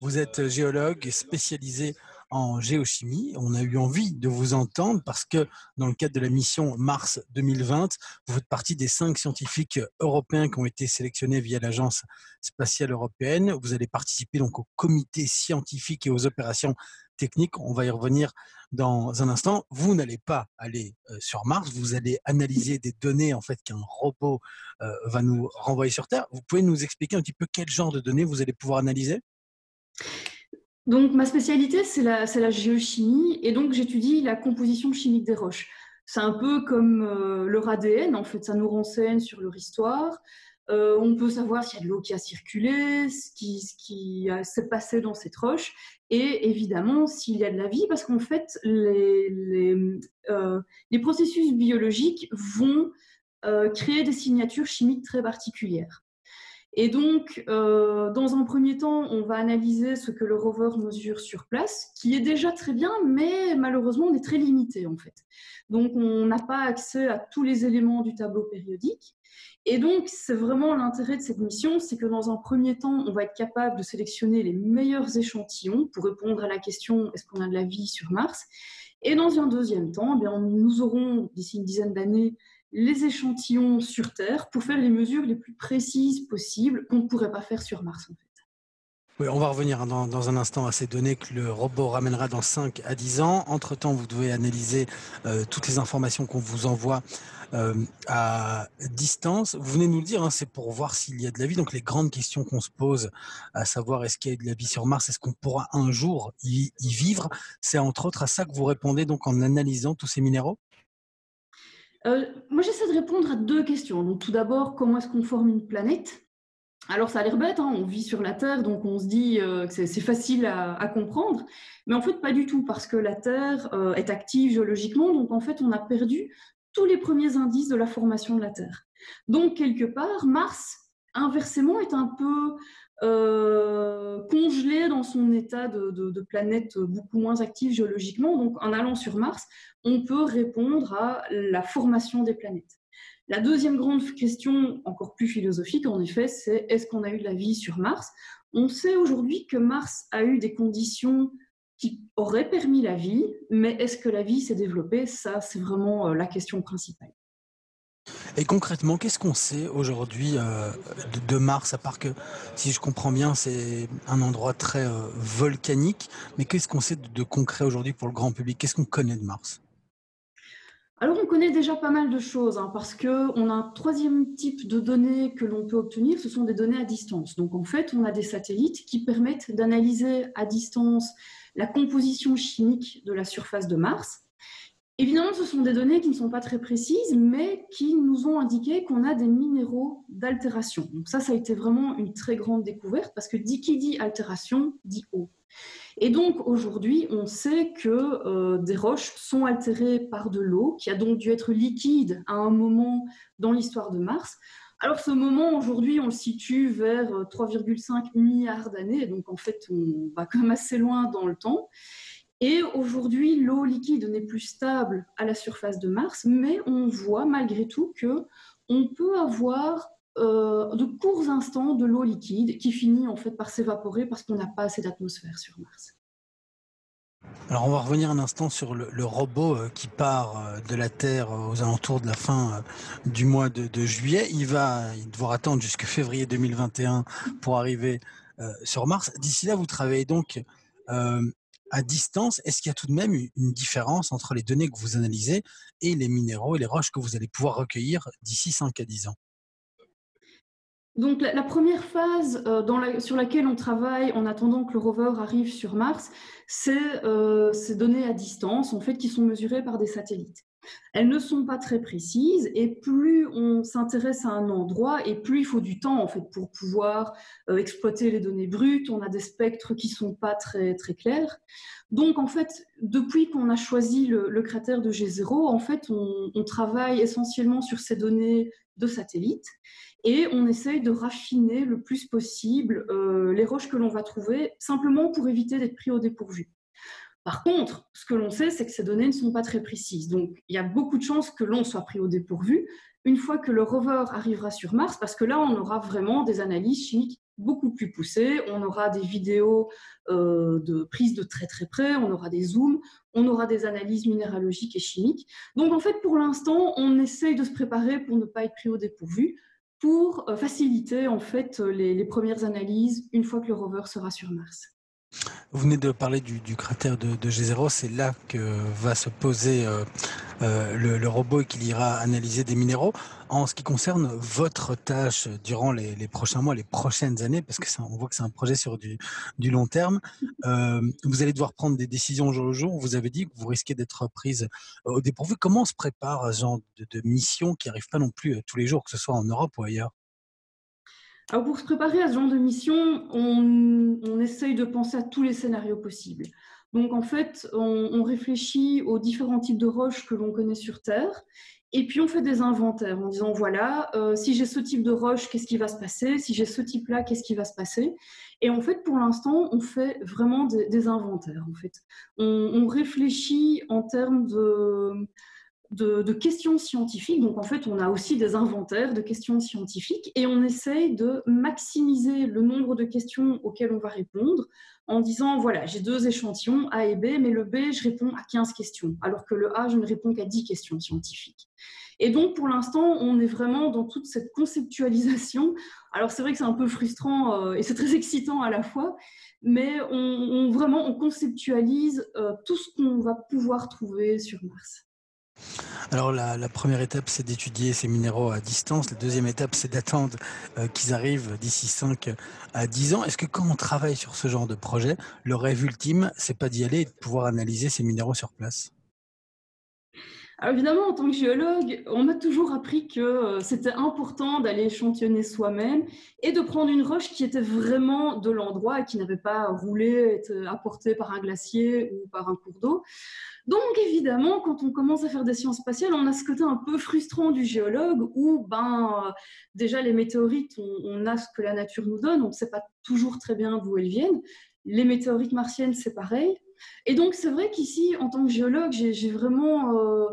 Vous êtes géologue spécialisé en géochimie. On a eu envie de vous entendre parce que dans le cadre de la mission Mars 2020, vous faites partie des cinq scientifiques européens qui ont été sélectionnés via l'Agence spatiale européenne. Vous allez participer donc au comité scientifique et aux opérations techniques. On va y revenir dans un instant. Vous n'allez pas aller euh, sur Mars, vous allez analyser des données en fait qu'un robot euh, va nous renvoyer sur Terre. Vous pouvez nous expliquer un petit peu quel genre de données vous allez pouvoir analyser? Donc, ma spécialité, c'est la, géochimie, et donc j'étudie la composition chimique des roches. C'est un peu comme euh, leur ADN, en fait, ça nous renseigne sur leur histoire. On peut savoir s'il y a de l'eau qui a circulé, ce qui, ce qui s'est passé dans cette roche, et évidemment s'il y a de la vie, parce qu'en fait, les, euh, processus biologiques vont créer des signatures chimiques très particulières. Et donc, euh, dans un premier temps, on va analyser ce que le rover mesure sur place, qui est déjà très bien, mais malheureusement, on est très limité en fait. Donc, on n'a pas accès à tous les éléments du tableau périodique. Et donc, c'est vraiment l'intérêt de cette mission, c'est que dans un premier temps, on va être capable de sélectionner les meilleurs échantillons pour répondre à la question est-ce qu'on a de la vie sur Mars? Et dans un deuxième temps, eh bien, nous aurons d'ici une dizaine d'années les échantillons sur Terre pour faire les mesures les plus précises possibles qu'on ne pourrait pas faire sur Mars. En fait. On va revenir dans, un instant à ces données que le robot ramènera dans 5 à 10 ans. Entre-temps, vous devez analyser euh, toutes les informations qu'on vous envoie euh, à distance. Vous venez nous le dire, hein, c'est pour voir s'il y a de la vie. Donc les grandes questions qu'on se pose, à savoir est-ce qu'il y a de la vie sur Mars, est-ce qu'on pourra un jour y, vivre, c'est entre autres à ça que vous répondez donc en analysant tous ces minéraux euh, moi, j'essaie de répondre à deux questions. Tout d'abord, comment est-ce qu'on forme une planète? Alors, ça a l'air bête, hein, on vit sur la Terre, donc on se dit euh, que c'est facile à, comprendre. Mais en fait, pas du tout, parce que la Terre euh, est active géologiquement, donc en fait, on a perdu tous les premiers indices de la formation de la Terre. Donc, quelque part, Mars, inversement, est un peu euh, congelé dans son état de, planète beaucoup moins active géologiquement. Donc, en allant sur Mars, on peut répondre à la formation des planètes. La deuxième grande question, encore plus philosophique, en effet, c'est est-ce qu'on a eu de la vie sur Mars? On sait aujourd'hui que Mars a eu des conditions qui auraient permis la vie, mais est-ce que la vie s'est développée? Ça, c'est vraiment euh, la question principale. Et concrètement, qu'est-ce qu'on sait aujourd'hui euh, de, Mars, à part que, si je comprends bien, c'est un endroit très euh, volcanique, mais qu'est-ce qu'on sait de, concret aujourd'hui pour le grand public? Qu'est-ce qu'on connaît de Mars? Alors, on connaît déjà pas mal de choses, hein, parce qu'on a un troisième type de données que l'on peut obtenir, ce sont des données à distance. Donc, en fait, on a des satellites qui permettent d'analyser à distance la composition chimique de la surface de Mars Évidemment, ce sont des données qui ne sont pas très précises, mais qui nous ont indiqué qu'on a des minéraux d'altération. Donc ça, ça a été vraiment une très grande découverte parce que qui dit altération dit eau. Et donc aujourd'hui, on sait que euh, des roches sont altérées par de l'eau, qui a donc dû être liquide à un moment dans l'histoire de Mars. Alors ce moment, aujourd'hui, on le situe vers 3,5 euh, milliards d'années, donc en fait, on va quand même assez loin dans le temps. Et aujourd'hui, l'eau liquide n'est plus stable à la surface de Mars, mais on voit malgré tout que on peut avoir euh, de courts instants de l'eau liquide qui finit en fait par s'évaporer parce qu'on n'a pas assez d'atmosphère sur Mars. Alors on va revenir un instant sur le, robot euh, qui part euh, de la Terre aux alentours de la fin du mois de, juillet. Il va devoir attendre jusqu'à février 2021 pour arriver sur Mars. D'ici là, vous travaillez donc à distance, est-ce qu'il y a tout de même une différence entre les données que vous analysez et les minéraux et les roches que vous allez pouvoir recueillir d'ici 5 à 10 ans? Donc la, première phase euh, sur laquelle on travaille en attendant que le rover arrive sur Mars, c'est euh, ces données à distance en fait qui sont mesurées par des satellites. Elles ne sont pas très précises et plus on s'intéresse à un endroit et plus il faut du temps en pour pouvoir euh, exploiter les données brutes. On a des spectres qui sont pas très très clairs. Donc en fait, depuis qu'on a choisi le, cratère de G0, en fait, on travaille essentiellement sur ces données de satellites et on essaye de raffiner le plus possible euh, les roches que l'on va trouver, simplement pour éviter d'être pris au dépourvu. Par contre, ce que l'on sait, c'est que ces données ne sont pas très précises. Donc, il y a beaucoup de chances que l'on soit pris au dépourvu une fois que le rover arrivera sur Mars, parce que là, on aura vraiment des analyses chimiques beaucoup plus poussées. On aura des vidéos euh, de prises de très très près, on aura des zooms, on aura des analyses minéralogiques et chimiques. Donc, en fait, pour l'instant, on essaye de se préparer pour ne pas être pris au dépourvu pour euh, faciliter en fait euh, les, premières analyses une fois que le rover sera sur Mars. Vous venez de parler du, cratère de, G0, c'est là que va se poser euh, euh, le, robot et qu'il ira analyser des minéraux. En ce qui concerne votre tâche durant les, prochains mois, les prochaines années, parce que on voit que c'est un projet sur du, long terme, euh, vous allez devoir prendre des décisions au jour le jour. Vous avez dit que vous risquez d'être prise au dépourvu. Comment on se prépare à ce genre de, de mission qui n'arrive pas non plus tous les jours, que ce soit en Europe ou ailleurs? Alors pour se préparer à ce genre de mission, on, essaye de penser à tous les scénarios possibles. Donc en fait, on, réfléchit aux différents types de roches que l'on connaît sur Terre, et puis on fait des inventaires en disant voilà, euh, si j'ai ce type de roche, qu'est-ce qui va se passer? Si j'ai ce type-là, qu'est-ce qui va se passer? Et en fait, pour l'instant, on fait vraiment des, inventaires. En fait, on réfléchit en termes de de, questions scientifiques. Donc en fait, on a aussi des inventaires de questions scientifiques et on essaye de maximiser le nombre de questions auxquelles on va répondre en disant, voilà, j'ai deux échantillons, A et B, mais le B, je réponds à 15 questions, alors que le A, je ne réponds qu'à 10 questions scientifiques. Et donc, pour l'instant, on est vraiment dans toute cette conceptualisation. Alors, c'est vrai que c'est un peu frustrant euh, et c'est très excitant à la fois, mais on, vraiment, on conceptualise euh, tout ce qu'on va pouvoir trouver sur Mars. Alors la, première étape, c'est d'étudier ces minéraux à distance. La deuxième étape, c'est d'attendre euh, qu'ils arrivent d'ici 5 à 10 ans. Est-ce que quand on travaille sur ce genre de projet, le rêve ultime, c'est pas d'y aller et de pouvoir analyser ces minéraux sur place? Alors évidemment, en tant que géologue, on m'a toujours appris que euh, c'était important d'aller échantillonner soi-même et de prendre une roche qui était vraiment de l'endroit et qui n'avait pas roulé, été apportée par un glacier ou par un cours d'eau. Donc évidemment, quand on commence à faire des sciences spatiales, on a ce côté un peu frustrant du géologue où ben, déjà les météorites, on, a ce que la nature nous donne, on ne sait pas toujours très bien d'où elles viennent. Les météorites martiennes, c'est pareil. Et donc, c'est vrai qu'ici, en tant que géologue, j'ai vraiment euh,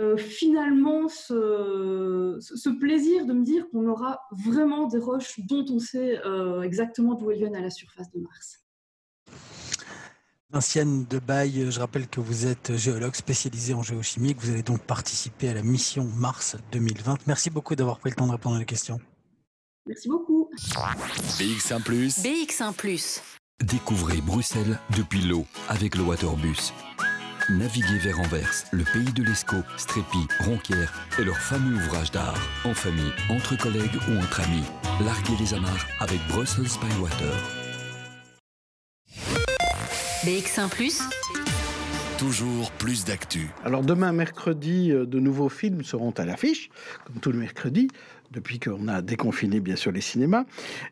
euh, finalement ce, plaisir de me dire qu'on aura vraiment des roches dont on sait euh, exactement d'où elles viennent à la surface de Mars. Vinciane de Baye, je rappelle que vous êtes géologue spécialisé en géochimie, que vous allez donc participer à la mission Mars 2020. Merci beaucoup d'avoir pris le temps de répondre à la question. Merci beaucoup. BX1 ⁇ BX1 ⁇ Découvrez Bruxelles depuis l'eau avec le Waterbus. Naviguez vers Anvers, le pays de l'Escaut, Strépy, Ronquière et leur fameux ouvrage d'art. En famille, entre collègues ou entre amis. Larguez les amarres avec Brussels by Water. BX1 ⁇ Toujours plus d'actu. Alors demain, mercredi, euh, de nouveaux films seront à l'affiche, comme tous les mercredis depuis qu'on a déconfiné bien sûr les cinémas.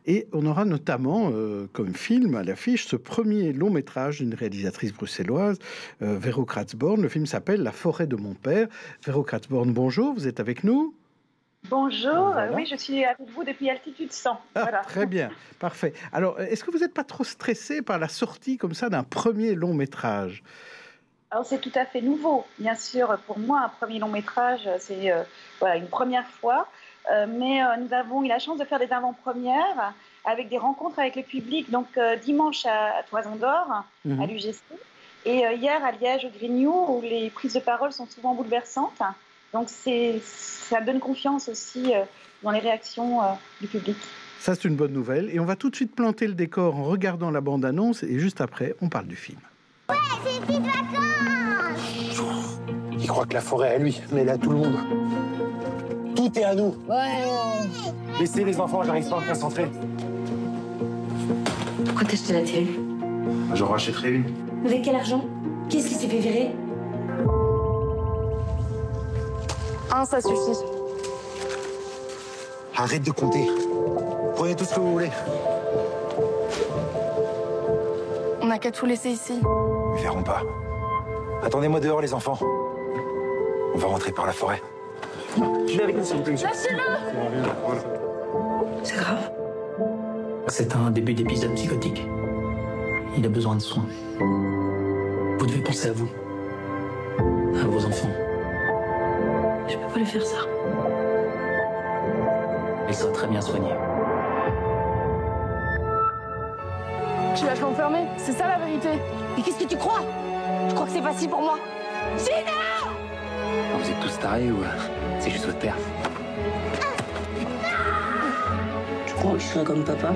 Et on aura notamment euh, comme film à l'affiche ce premier long métrage d'une réalisatrice bruxelloise, euh, Vero Kratzborn. Le film s'appelle La forêt de mon père. Vero Kratzborn, bonjour, vous êtes avec nous? Bonjour, oui, je suis avec vous depuis altitude 100. Ah, très bien, parfait. Alors, est-ce que vous n'êtes pas trop stressé par la sortie comme ça d'un premier long métrage? Alors c'est tout à fait nouveau, bien sûr. Pour moi, un premier long métrage, c'est euh, voilà, une première fois. Euh, mais euh, nous avons eu la chance de faire des avant-premières avec des rencontres avec le public. Donc euh, dimanche à, Toison d'Or, à mhm. l'UGC, et hier à Liège au Grignou, où les prises de parole sont souvent bouleversantes. Donc ça donne confiance aussi dans les réactions du public. Ça, c'est une bonne nouvelle. Et on va tout de suite planter le décor en regardant la bande-annonce. Et juste après, on parle du film. Ouais, Il croit que la forêt est à lui, mais elle est à tout le monde. Tout est à nous. Ouais. Laissez les enfants, j'arrive pas à me concentrer. Pourquoi t'as acheté la télé? J'en rachèterai une. Avec quel argent? Qu'est-ce qui s'est fait virer? Un, ça suffit. Arrête de compter. Prenez tout ce que vous voulez. On n'a qu'à tout laisser ici. Ils verront pas. Attendez-moi dehors, les enfants. On va rentrer par la forêt. Lâchez-le C'est grave. C'est un début d'épisode psychotique. Il a besoin de soins. Vous devez penser à vous. À vos enfants. Je peux pas lui faire ça. Il sera très bien soigné. Tu lâches l'enfermer C'est ça la vérité Mais qu'est-ce que tu crois? Tu crois que c'est facile pour moi Gina Vous êtes tous tarés ou euh, c'est juste votre père? Tu crois que je serai comme papa?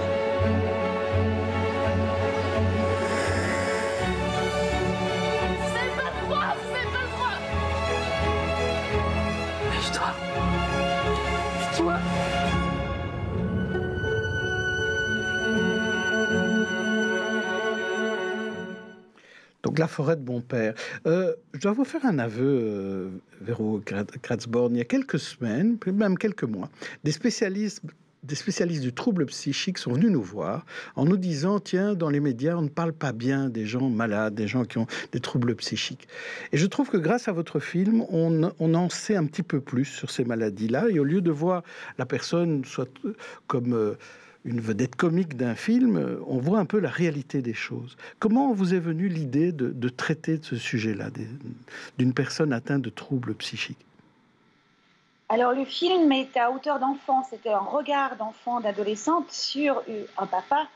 Donc la forêt de mon père. Euh, je dois vous faire un aveu, euh, Véro Krat- Kratzborn. Il y a quelques semaines, même quelques mois, des spécialistes des spécialistes du trouble psychique sont venus nous voir en nous disant tiens dans les médias on ne parle pas bien des gens malades des gens qui ont des troubles psychiques et je trouve que grâce à votre film on, on en sait un petit peu plus sur ces maladies là et au lieu de voir la personne soit euh, comme euh, une vedette comique d'un film, on voit un peu la réalité des choses. Comment vous est venue l'idée de, traiter de ce sujet-là, d'une personne atteinte de troubles psychiques? Alors le film était à hauteur d'enfant, c'était un regard d'enfant, d'adolescente sur un papa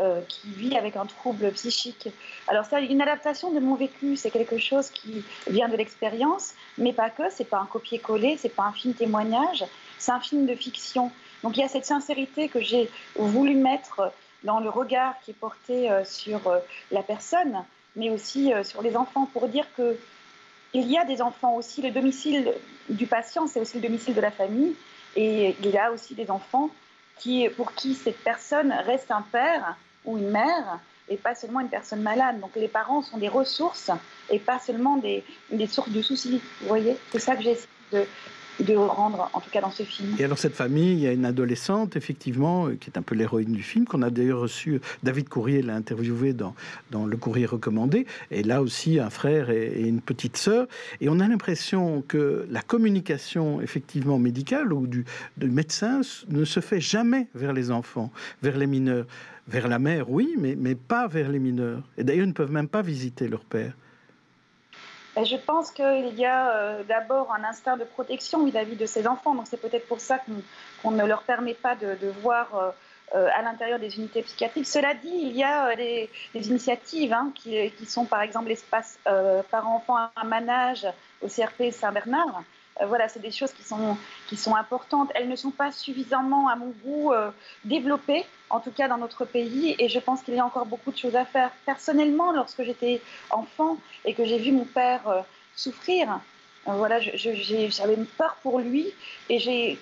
euh, qui vit avec un trouble psychique. Alors ça, une adaptation de mon vécu, c'est quelque chose qui vient de l'expérience, mais pas que, c'est pas un copier-coller, c'est pas un film témoignage, c'est un film de fiction. Donc il y a cette sincérité que j'ai voulu mettre dans le regard qui est porté euh, sur euh, la personne, mais aussi euh, sur les enfants, pour dire que il y a des enfants aussi. Le domicile du patient, c'est aussi le domicile de la famille. Et il y a aussi des enfants qui, pour qui cette personne reste un père ou une mère et pas seulement une personne malade. Donc les parents sont des ressources et pas seulement des, des sources de soucis. Vous voyez? C'est ça que j'ai essayé de, de rendre, en tout cas dans ce film. Et alors cette famille, il y a une adolescente, effectivement, euh, qui est un peu l'héroïne du film, qu'on a d'ailleurs reçu, David Courrier l'a interviewé dans, dans Le Courrier recommandé, et là aussi un frère et, une petite sœur, et on a l'impression que la communication, effectivement, médicale ou du, médecin ne se fait jamais vers les enfants, vers les mineurs. Vers la mère, oui, mais, mais pas vers les mineurs. Et d'ailleurs, ils ne peuvent même pas visiter leur père. Ben, Je pense qu'il y a euh, d'abord un instinct de protection vis-à-vis de ces enfants. Donc c'est peut-être pour ça qu'on ne leur permet pas de, voir euh, euh, à l'intérieur des unités psychiatriques. Cela dit, il y a des, initiatives hein, qui, sont par exemple l'espace euh, parents-enfants à manage au CRP Saint-Bernard. Euh, voilà, c'est des choses qui sont, qui sont importantes. Elles ne sont pas suffisamment, à mon goût, euh, développées, en tout cas dans notre pays, et je pense qu'il y a encore beaucoup de choses à faire. Personnellement, lorsque j'étais enfant et que j'ai vu mon père euh, souffrir, voilà, j'avais peur pour lui, et j'ai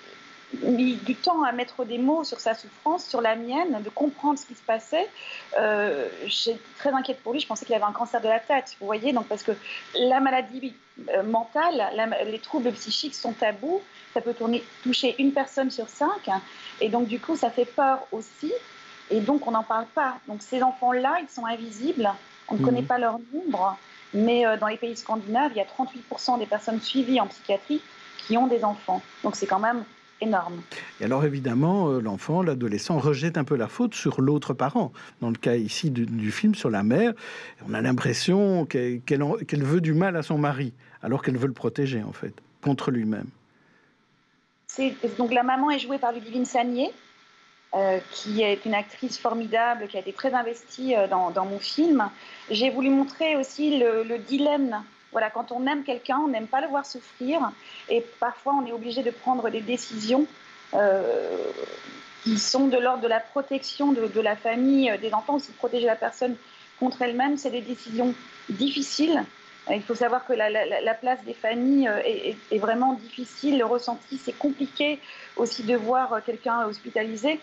mis du temps à mettre des mots sur sa souffrance, sur la mienne, de comprendre ce qui se passait. Euh, J'étais très inquiète pour lui. Je pensais qu'il avait un cancer de la tête, vous voyez. Donc parce que la maladie euh, mentale, la- les troubles psychiques sont tabous. Ça peut tourner, toucher une personne sur cinq, hein. et donc du coup ça fait peur aussi. Et donc on n'en parle pas. Donc ces enfants-là, ils sont invisibles. On ne connaît pas leur nombre. Mais euh, dans les pays scandinaves, il y a 38% des personnes suivies en psychiatrie qui ont des enfants. Donc c'est quand même énorme. Et alors évidemment, euh, l'enfant, l'adolescent rejette un peu la faute sur l'autre parent. Dans le cas ici du, du film sur la mère, on a l'impression qu'elle veut du mal à son mari, alors qu'elle veut le protéger en fait, contre lui-même. Donc la maman est jouée par Ludivine Sagné, euh, qui est une actrice formidable, qui a été très investie euh, dans, dans mon film. J'ai voulu montrer aussi le, le dilemme. Voilà, quand on aime quelqu'un, on n'aime pas le voir souffrir, et parfois on est obligé de prendre des décisions euh, qui sont de l'ordre de la protection de, la famille, euh, des enfants, aussi protéger la personne contre elle-même. C'est des décisions difficiles. Il faut savoir que la, la- la place des familles euh, est, vraiment difficile. Le ressenti, c'est compliqué aussi de voir quelqu'un hospitalisé.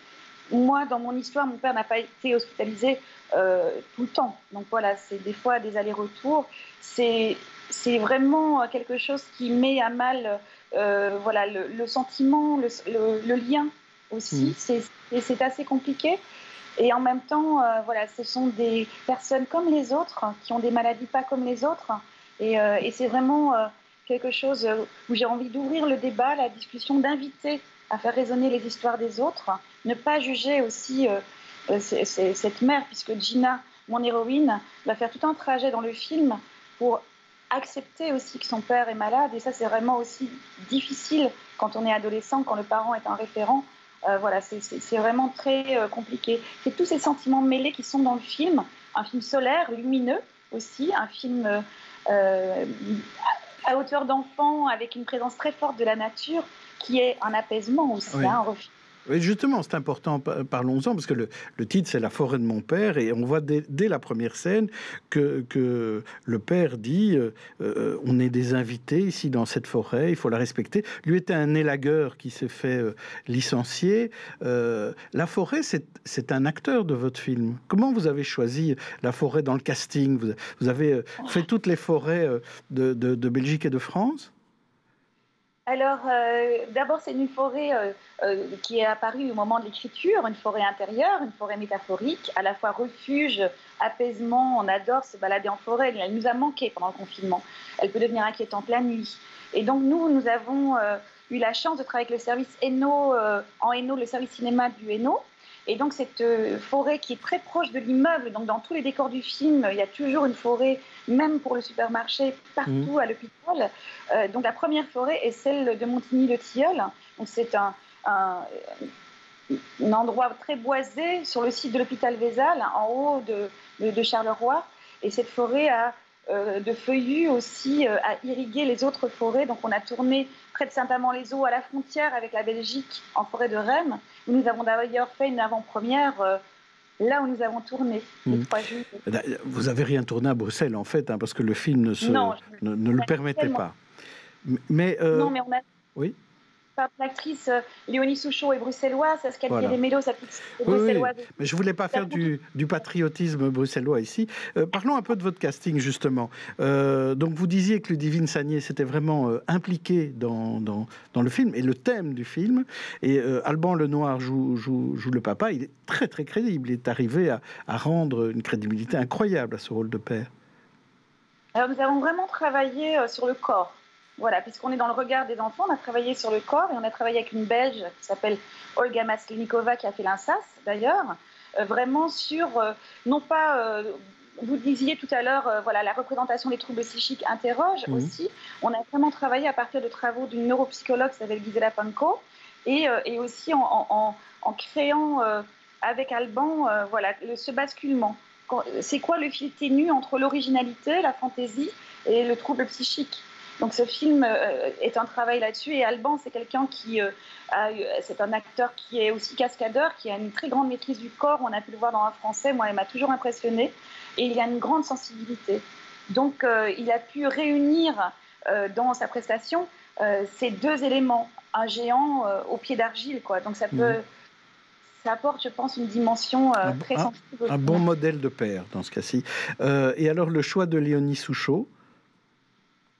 Moi, dans mon histoire, mon père n'a pas été hospitalisé euh, tout le temps. Donc voilà, c'est des fois des allers-retours. C'est vraiment euh, quelque chose qui met à mal voilà, le, sentiment, le, lien aussi. Mm. C'est assez compliqué. Et en même temps, voilà, ce sont des personnes comme les autres, qui ont des maladies pas comme les autres. Et, et c'est vraiment quelque chose où j'ai envie d'ouvrir le débat, la discussion, d'inviter à faire résonner les histoires des autres, ne pas juger aussi cette mère, puisque Gina, mon héroïne, va faire tout un trajet dans le film pour accepter aussi que son père est malade. Et ça, c'est vraiment aussi difficile quand on est adolescent, quand le parent est un référent. Euh, voilà, c'est vraiment très euh, compliqué. C'est tous ces sentiments mêlés qui sont dans le film. Un film solaire, lumineux aussi, un film euh, à hauteur d'enfant, avec une présence très forte de la nature, qui est un apaisement aussi, hein, oui, justement, c'est important, parlons-en, parce que le, titre, c'est La forêt de mon père, et on voit dès, la première scène que, que le père dit euh, euh, On est des invités ici dans cette forêt, il faut la respecter. Lui était un élagueur qui s'est fait euh, licencier. la forêt, c'est un acteur de votre film. Comment vous avez choisi la forêt dans le casting? Vous, avez fait toutes les forêts de, de Belgique et de France? Alors, euh, d'abord, c'est une forêt euh, euh, qui est apparue au moment de l'écriture, une forêt intérieure, une forêt métaphorique, à la fois refuge, apaisement. On adore se balader en forêt. Elle nous a manqué pendant le confinement. Elle peut devenir inquiétante la nuit. Et donc, nous, nous avons eu la chance de travailler avec le service Eno, en Eno, le service cinéma du Eno, et donc cette euh, forêt qui est très proche de l'immeuble, donc dans tous les décors du film, il y a toujours une forêt, même pour le supermarché, partout mmh. à l'hôpital. Euh, donc la première forêt est celle de Montigny-le-Tilleul. Donc c'est un, un, endroit très boisé sur le site de l'hôpital Vézal, en haut de, de Charleroi. Et cette forêt a euh, de feuillus aussi euh, à irriguer les autres forêts. Donc on a tourné près de Saint-Amand-les-Eaux à la frontière avec la Belgique en forêt de Rennes, où nous avons d'ailleurs fait une avant-première euh, là où nous avons tourné 3 hmm. juillet. Vous avez rien tourné à Bruxelles en fait, hein, parce que le film ne, se, ne, le permettait pas. Mais, non, mais on a... Oui l'actrice euh, Léonie Souchot est bruxelloise, est-ce qu'elle voilà. mélos, petite bruxelloise Mais je voulais pas faire du, patriotisme bruxellois ici. Euh, parlons un peu de votre casting, justement. Euh, donc, vous disiez que Ludivine Sagné s'était vraiment impliqué dans, dans, dans, le film et le thème du film. Et Alban Lenoir joue, joue, joue, le papa. Il est très, très crédible. Il est arrivé à, à rendre une crédibilité incroyable à ce rôle de père. Alors, nous avons vraiment travaillé sur le corps voilà, puisqu'on est dans le regard des enfants, on a travaillé sur le corps et on a travaillé avec une Belge qui s'appelle Olga Maslinikova qui a fait l'INSAS d'ailleurs, euh, vraiment sur, euh, non pas, euh, vous disiez tout à l'heure, voilà, la représentation des troubles psychiques interroge aussi. On a vraiment travaillé à partir de travaux d'une neuropsychologue qui s'appelle Gisela Panko et, et aussi en, en, créant avec Alban voilà, ce basculement. C'est quoi le fil ténu entre l'originalité, la fantaisie et le trouble psychique? Donc ce film euh, est un travail là-dessus et Alban c'est quelqu'un qui euh, c'est un acteur qui est aussi cascadeur, qui a une très grande maîtrise du corps. On a pu le voir dans un français, moi il m'a toujours impressionné et il a une grande sensibilité. Donc euh, il a pu réunir dans sa prestation ces deux éléments, un géant au pied d'argile quoi. Donc ça peut mhm. ça apporte, je pense, une dimension très sensible. Un, bon modèle de père dans ce cas-ci. et alors le choix de Léonie Souchot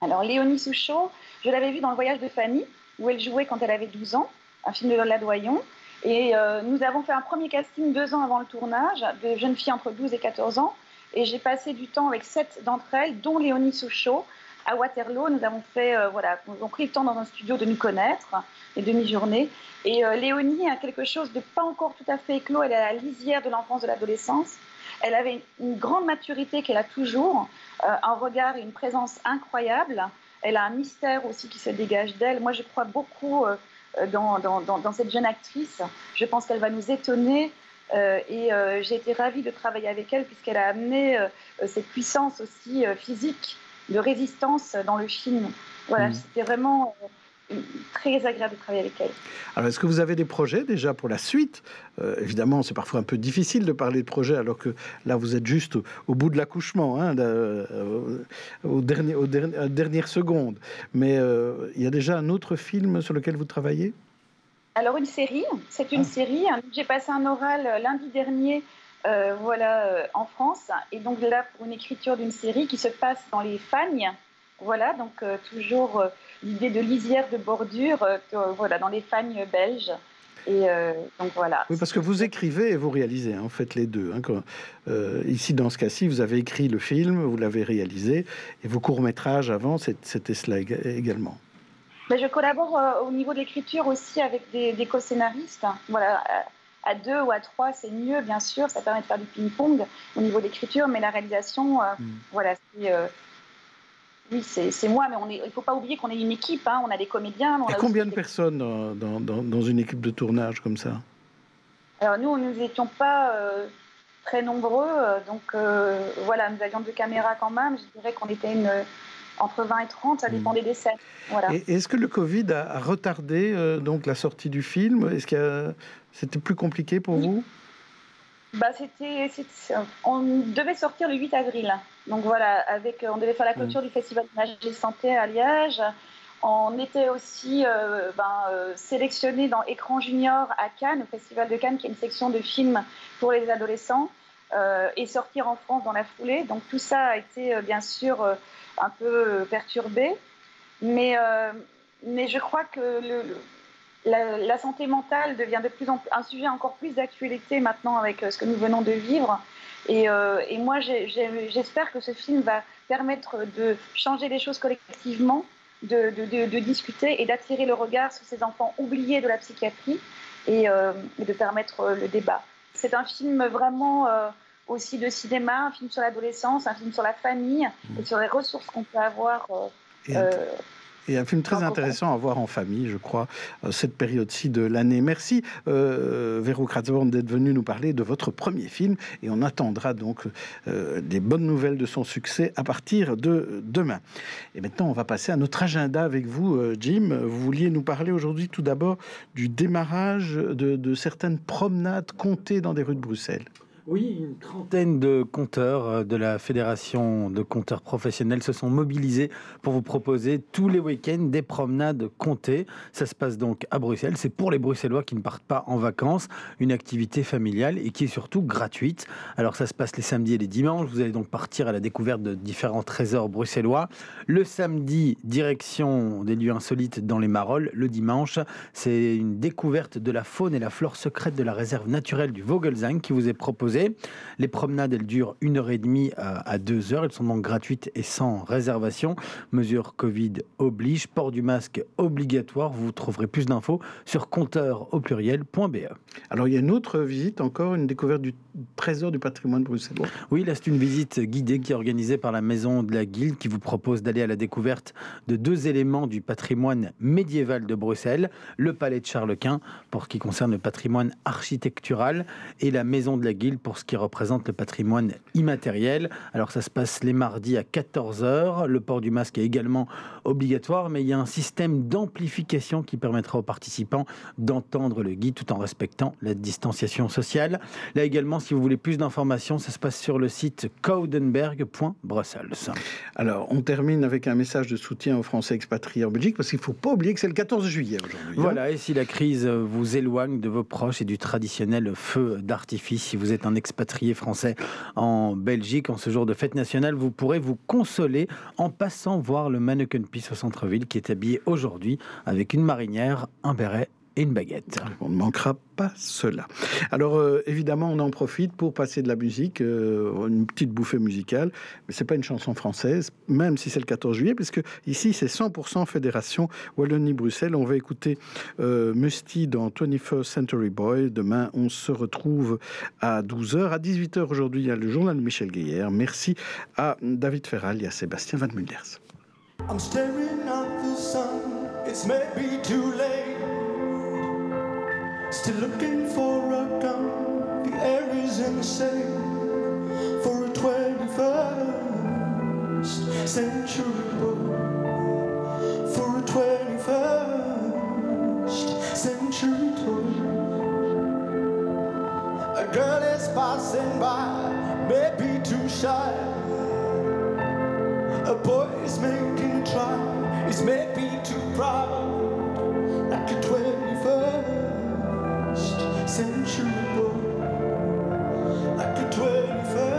alors, Léonie Souchot, je l'avais vue dans Le Voyage de Fanny, où elle jouait quand elle avait 12 ans, un film de Lola Doyon. Et euh, nous avons fait un premier casting deux ans avant le tournage, de jeunes filles entre 12 et 14 ans. Et j'ai passé du temps avec sept d'entre elles, dont Léonie Souchot, à Waterloo. Nous avons fait, euh, voilà, nous avons pris le temps dans un studio de nous connaître, les demi-journées. Et euh, Léonie a quelque chose de pas encore tout à fait éclos. Elle est à la lisière de l'enfance, de l'adolescence. Elle avait une grande maturité qu'elle a toujours, euh, un regard et une présence incroyable. Elle a un mystère aussi qui se dégage d'elle. Moi, je crois beaucoup euh, dans, dans, cette jeune actrice. Je pense qu'elle va nous étonner. Euh, et j'ai été ravie de travailler avec elle puisqu'elle a amené cette puissance aussi physique de résistance dans le film. Voilà, mmh. c'était vraiment très agréable de travailler avec elle. Alors, est-ce que vous avez des projets déjà pour la suite? Euh, Évidemment, c'est parfois un peu difficile de parler de projets alors que là, vous êtes juste au, bout de l'accouchement, hein, euh, au dernier, aux dernières secondes. Mais euh, il y a déjà un autre film sur lequel vous travaillez? Alors, une série. C'est une ah. série. J'ai passé un oral lundi dernier. voilà, en France, et donc là pour une écriture d'une série qui se passe dans les Fagnes, Voilà, donc euh, toujours euh, l'idée de lisière de bordure euh, voilà, dans les fagnes belges. Et donc voilà. Oui, parce que vous écrivez et vous réalisez, hein, en fait, les deux. Hein, ici, dans ce cas-ci, vous avez écrit le film, vous l'avez réalisé, et vos courts-métrages avant, c'était cela également. Ben, je collabore au niveau de l'écriture aussi avec des, co-scénaristes. Voilà, à deux ou à trois, c'est mieux, bien sûr, ça permet de faire du ping-pong au niveau de l'écriture, mais la réalisation, mm. voilà, c'est oui, c'est moi, mais il ne faut pas oublier qu'on est une équipe, hein. on a des comédiens. On Et combien de personnes dans, dans, dans, une équipe de tournage comme ça? Alors nous, nous n'étions pas euh, très nombreux, euh, donc euh, voilà, nous avions deux caméras quand même, je dirais qu'on était une, entre 20 et 30, ça hmm. dépendait des scènes. Voilà. Est-ce que le Covid a, retardé donc la sortie du film? Est-ce que c'était plus compliqué pour vous? Bah, c'était, on devait sortir le 8 avril. Donc voilà, avec, on devait faire la clôture du Festival de Santé à Liège. On était aussi euh, ben, euh, sélectionné dans Écran Junior à Cannes, au Festival de Cannes, qui est une section de films pour les adolescents, euh, et sortir en France dans la foulée. Donc tout ça a été bien sûr un peu perturbé. Mais, mais je crois que le, la, santé mentale devient de plus en plus un sujet encore plus d'actualité maintenant avec euh, ce que nous venons de vivre. Et, euh, moi, j'espère que ce film va permettre de changer les choses collectivement, de, discuter et d'attirer le regard sur ces enfants oubliés de la psychiatrie et, euh, de permettre le débat. C'est un film vraiment aussi de cinéma, un film sur l'adolescence, un film sur la famille et sur les ressources qu'on peut avoir. Et un film très intéressant à voir en famille, je crois, euh, cette période-ci de l'année. Merci, euh, Véro Kratzborn, d'être venu nous parler de votre premier film. Et on attendra donc euh, des bonnes nouvelles de son succès à partir de demain. Et maintenant, on va passer à notre agenda avec vous, euh, Jim. Vous vouliez nous parler aujourd'hui tout d'abord du démarrage de, de certaines promenades comptées dans des rues de Bruxelles. Oui, une trentaine de compteurs euh, de la Fédération de compteurs professionnels se sont mobilisés pour vous proposer tous les week-ends des promenades comptées. Ça se passe donc à Bruxelles. C'est pour les Bruxellois qui ne partent pas en vacances, une activité familiale et qui est surtout gratuite. Alors ça se passe les samedis et les dimanches. Vous allez donc partir à la découverte de différents trésors bruxellois. Le samedi, direction des lieux insolites dans les Marolles. Le dimanche, c'est une découverte de la faune et la flore secrète de la réserve naturelle du Vogelsang qui vous est proposée les promenades, elles durent une heure et demie à deux heures. Elles sont donc gratuites et sans réservation. Mesure Covid oblige. Port du masque obligatoire. Vous trouverez plus d'infos sur compteur au pluriel.be. Alors, il y a une autre visite encore, une découverte du trésor du patrimoine bruxellois. Oui, là, c'est une visite guidée qui est organisée par la Maison de la Guilde qui vous propose d'aller à la découverte de deux éléments du patrimoine médiéval de Bruxelles le palais de Charles Quint pour ce qui concerne le patrimoine architectural et la Maison de la Guilde pour ce qui représente le patrimoine immatériel. Alors ça se passe les mardis à 14h. Le port du masque est également obligatoire, mais il y a un système d'amplification qui permettra aux participants d'entendre le guide tout en respectant la distanciation sociale. Là également, si vous voulez plus d'informations, ça se passe sur le site coudenberg.brussels. Alors, on termine avec un message de soutien aux Français expatriés en Belgique, parce qu'il ne faut pas oublier que c'est le 14 juillet aujourd'hui. Hein. Voilà, et si la crise vous éloigne de vos proches et du traditionnel feu d'artifice, si vous êtes un expatrié français en Belgique. En ce jour de fête nationale, vous pourrez vous consoler en passant voir le Mannequin Peace au centre-ville qui est habillé aujourd'hui avec une marinière, un béret et une baguette. On ne manquera pas cela. Alors euh, évidemment, on en profite pour passer de la musique, euh, une petite bouffée musicale, mais c'est pas une chanson française, même si c'est le 14 juillet, puisque ici c'est 100% Fédération Wallonie-Bruxelles. On va écouter euh, Musty dans 21st Century Boy. Demain, on se retrouve à 12h. À 18h aujourd'hui, il y a le journal de Michel Guéhière. Merci à David Ferral et à Sébastien Van Mulders. I'm staring at the sun. It's maybe too late. Still looking for a gun. The air is insane for a 21st century boy. For a 21st century toy. A girl is passing by, maybe too shy. A boy is making a try, he's maybe too proud. Like a 21st sensual, like a 21st.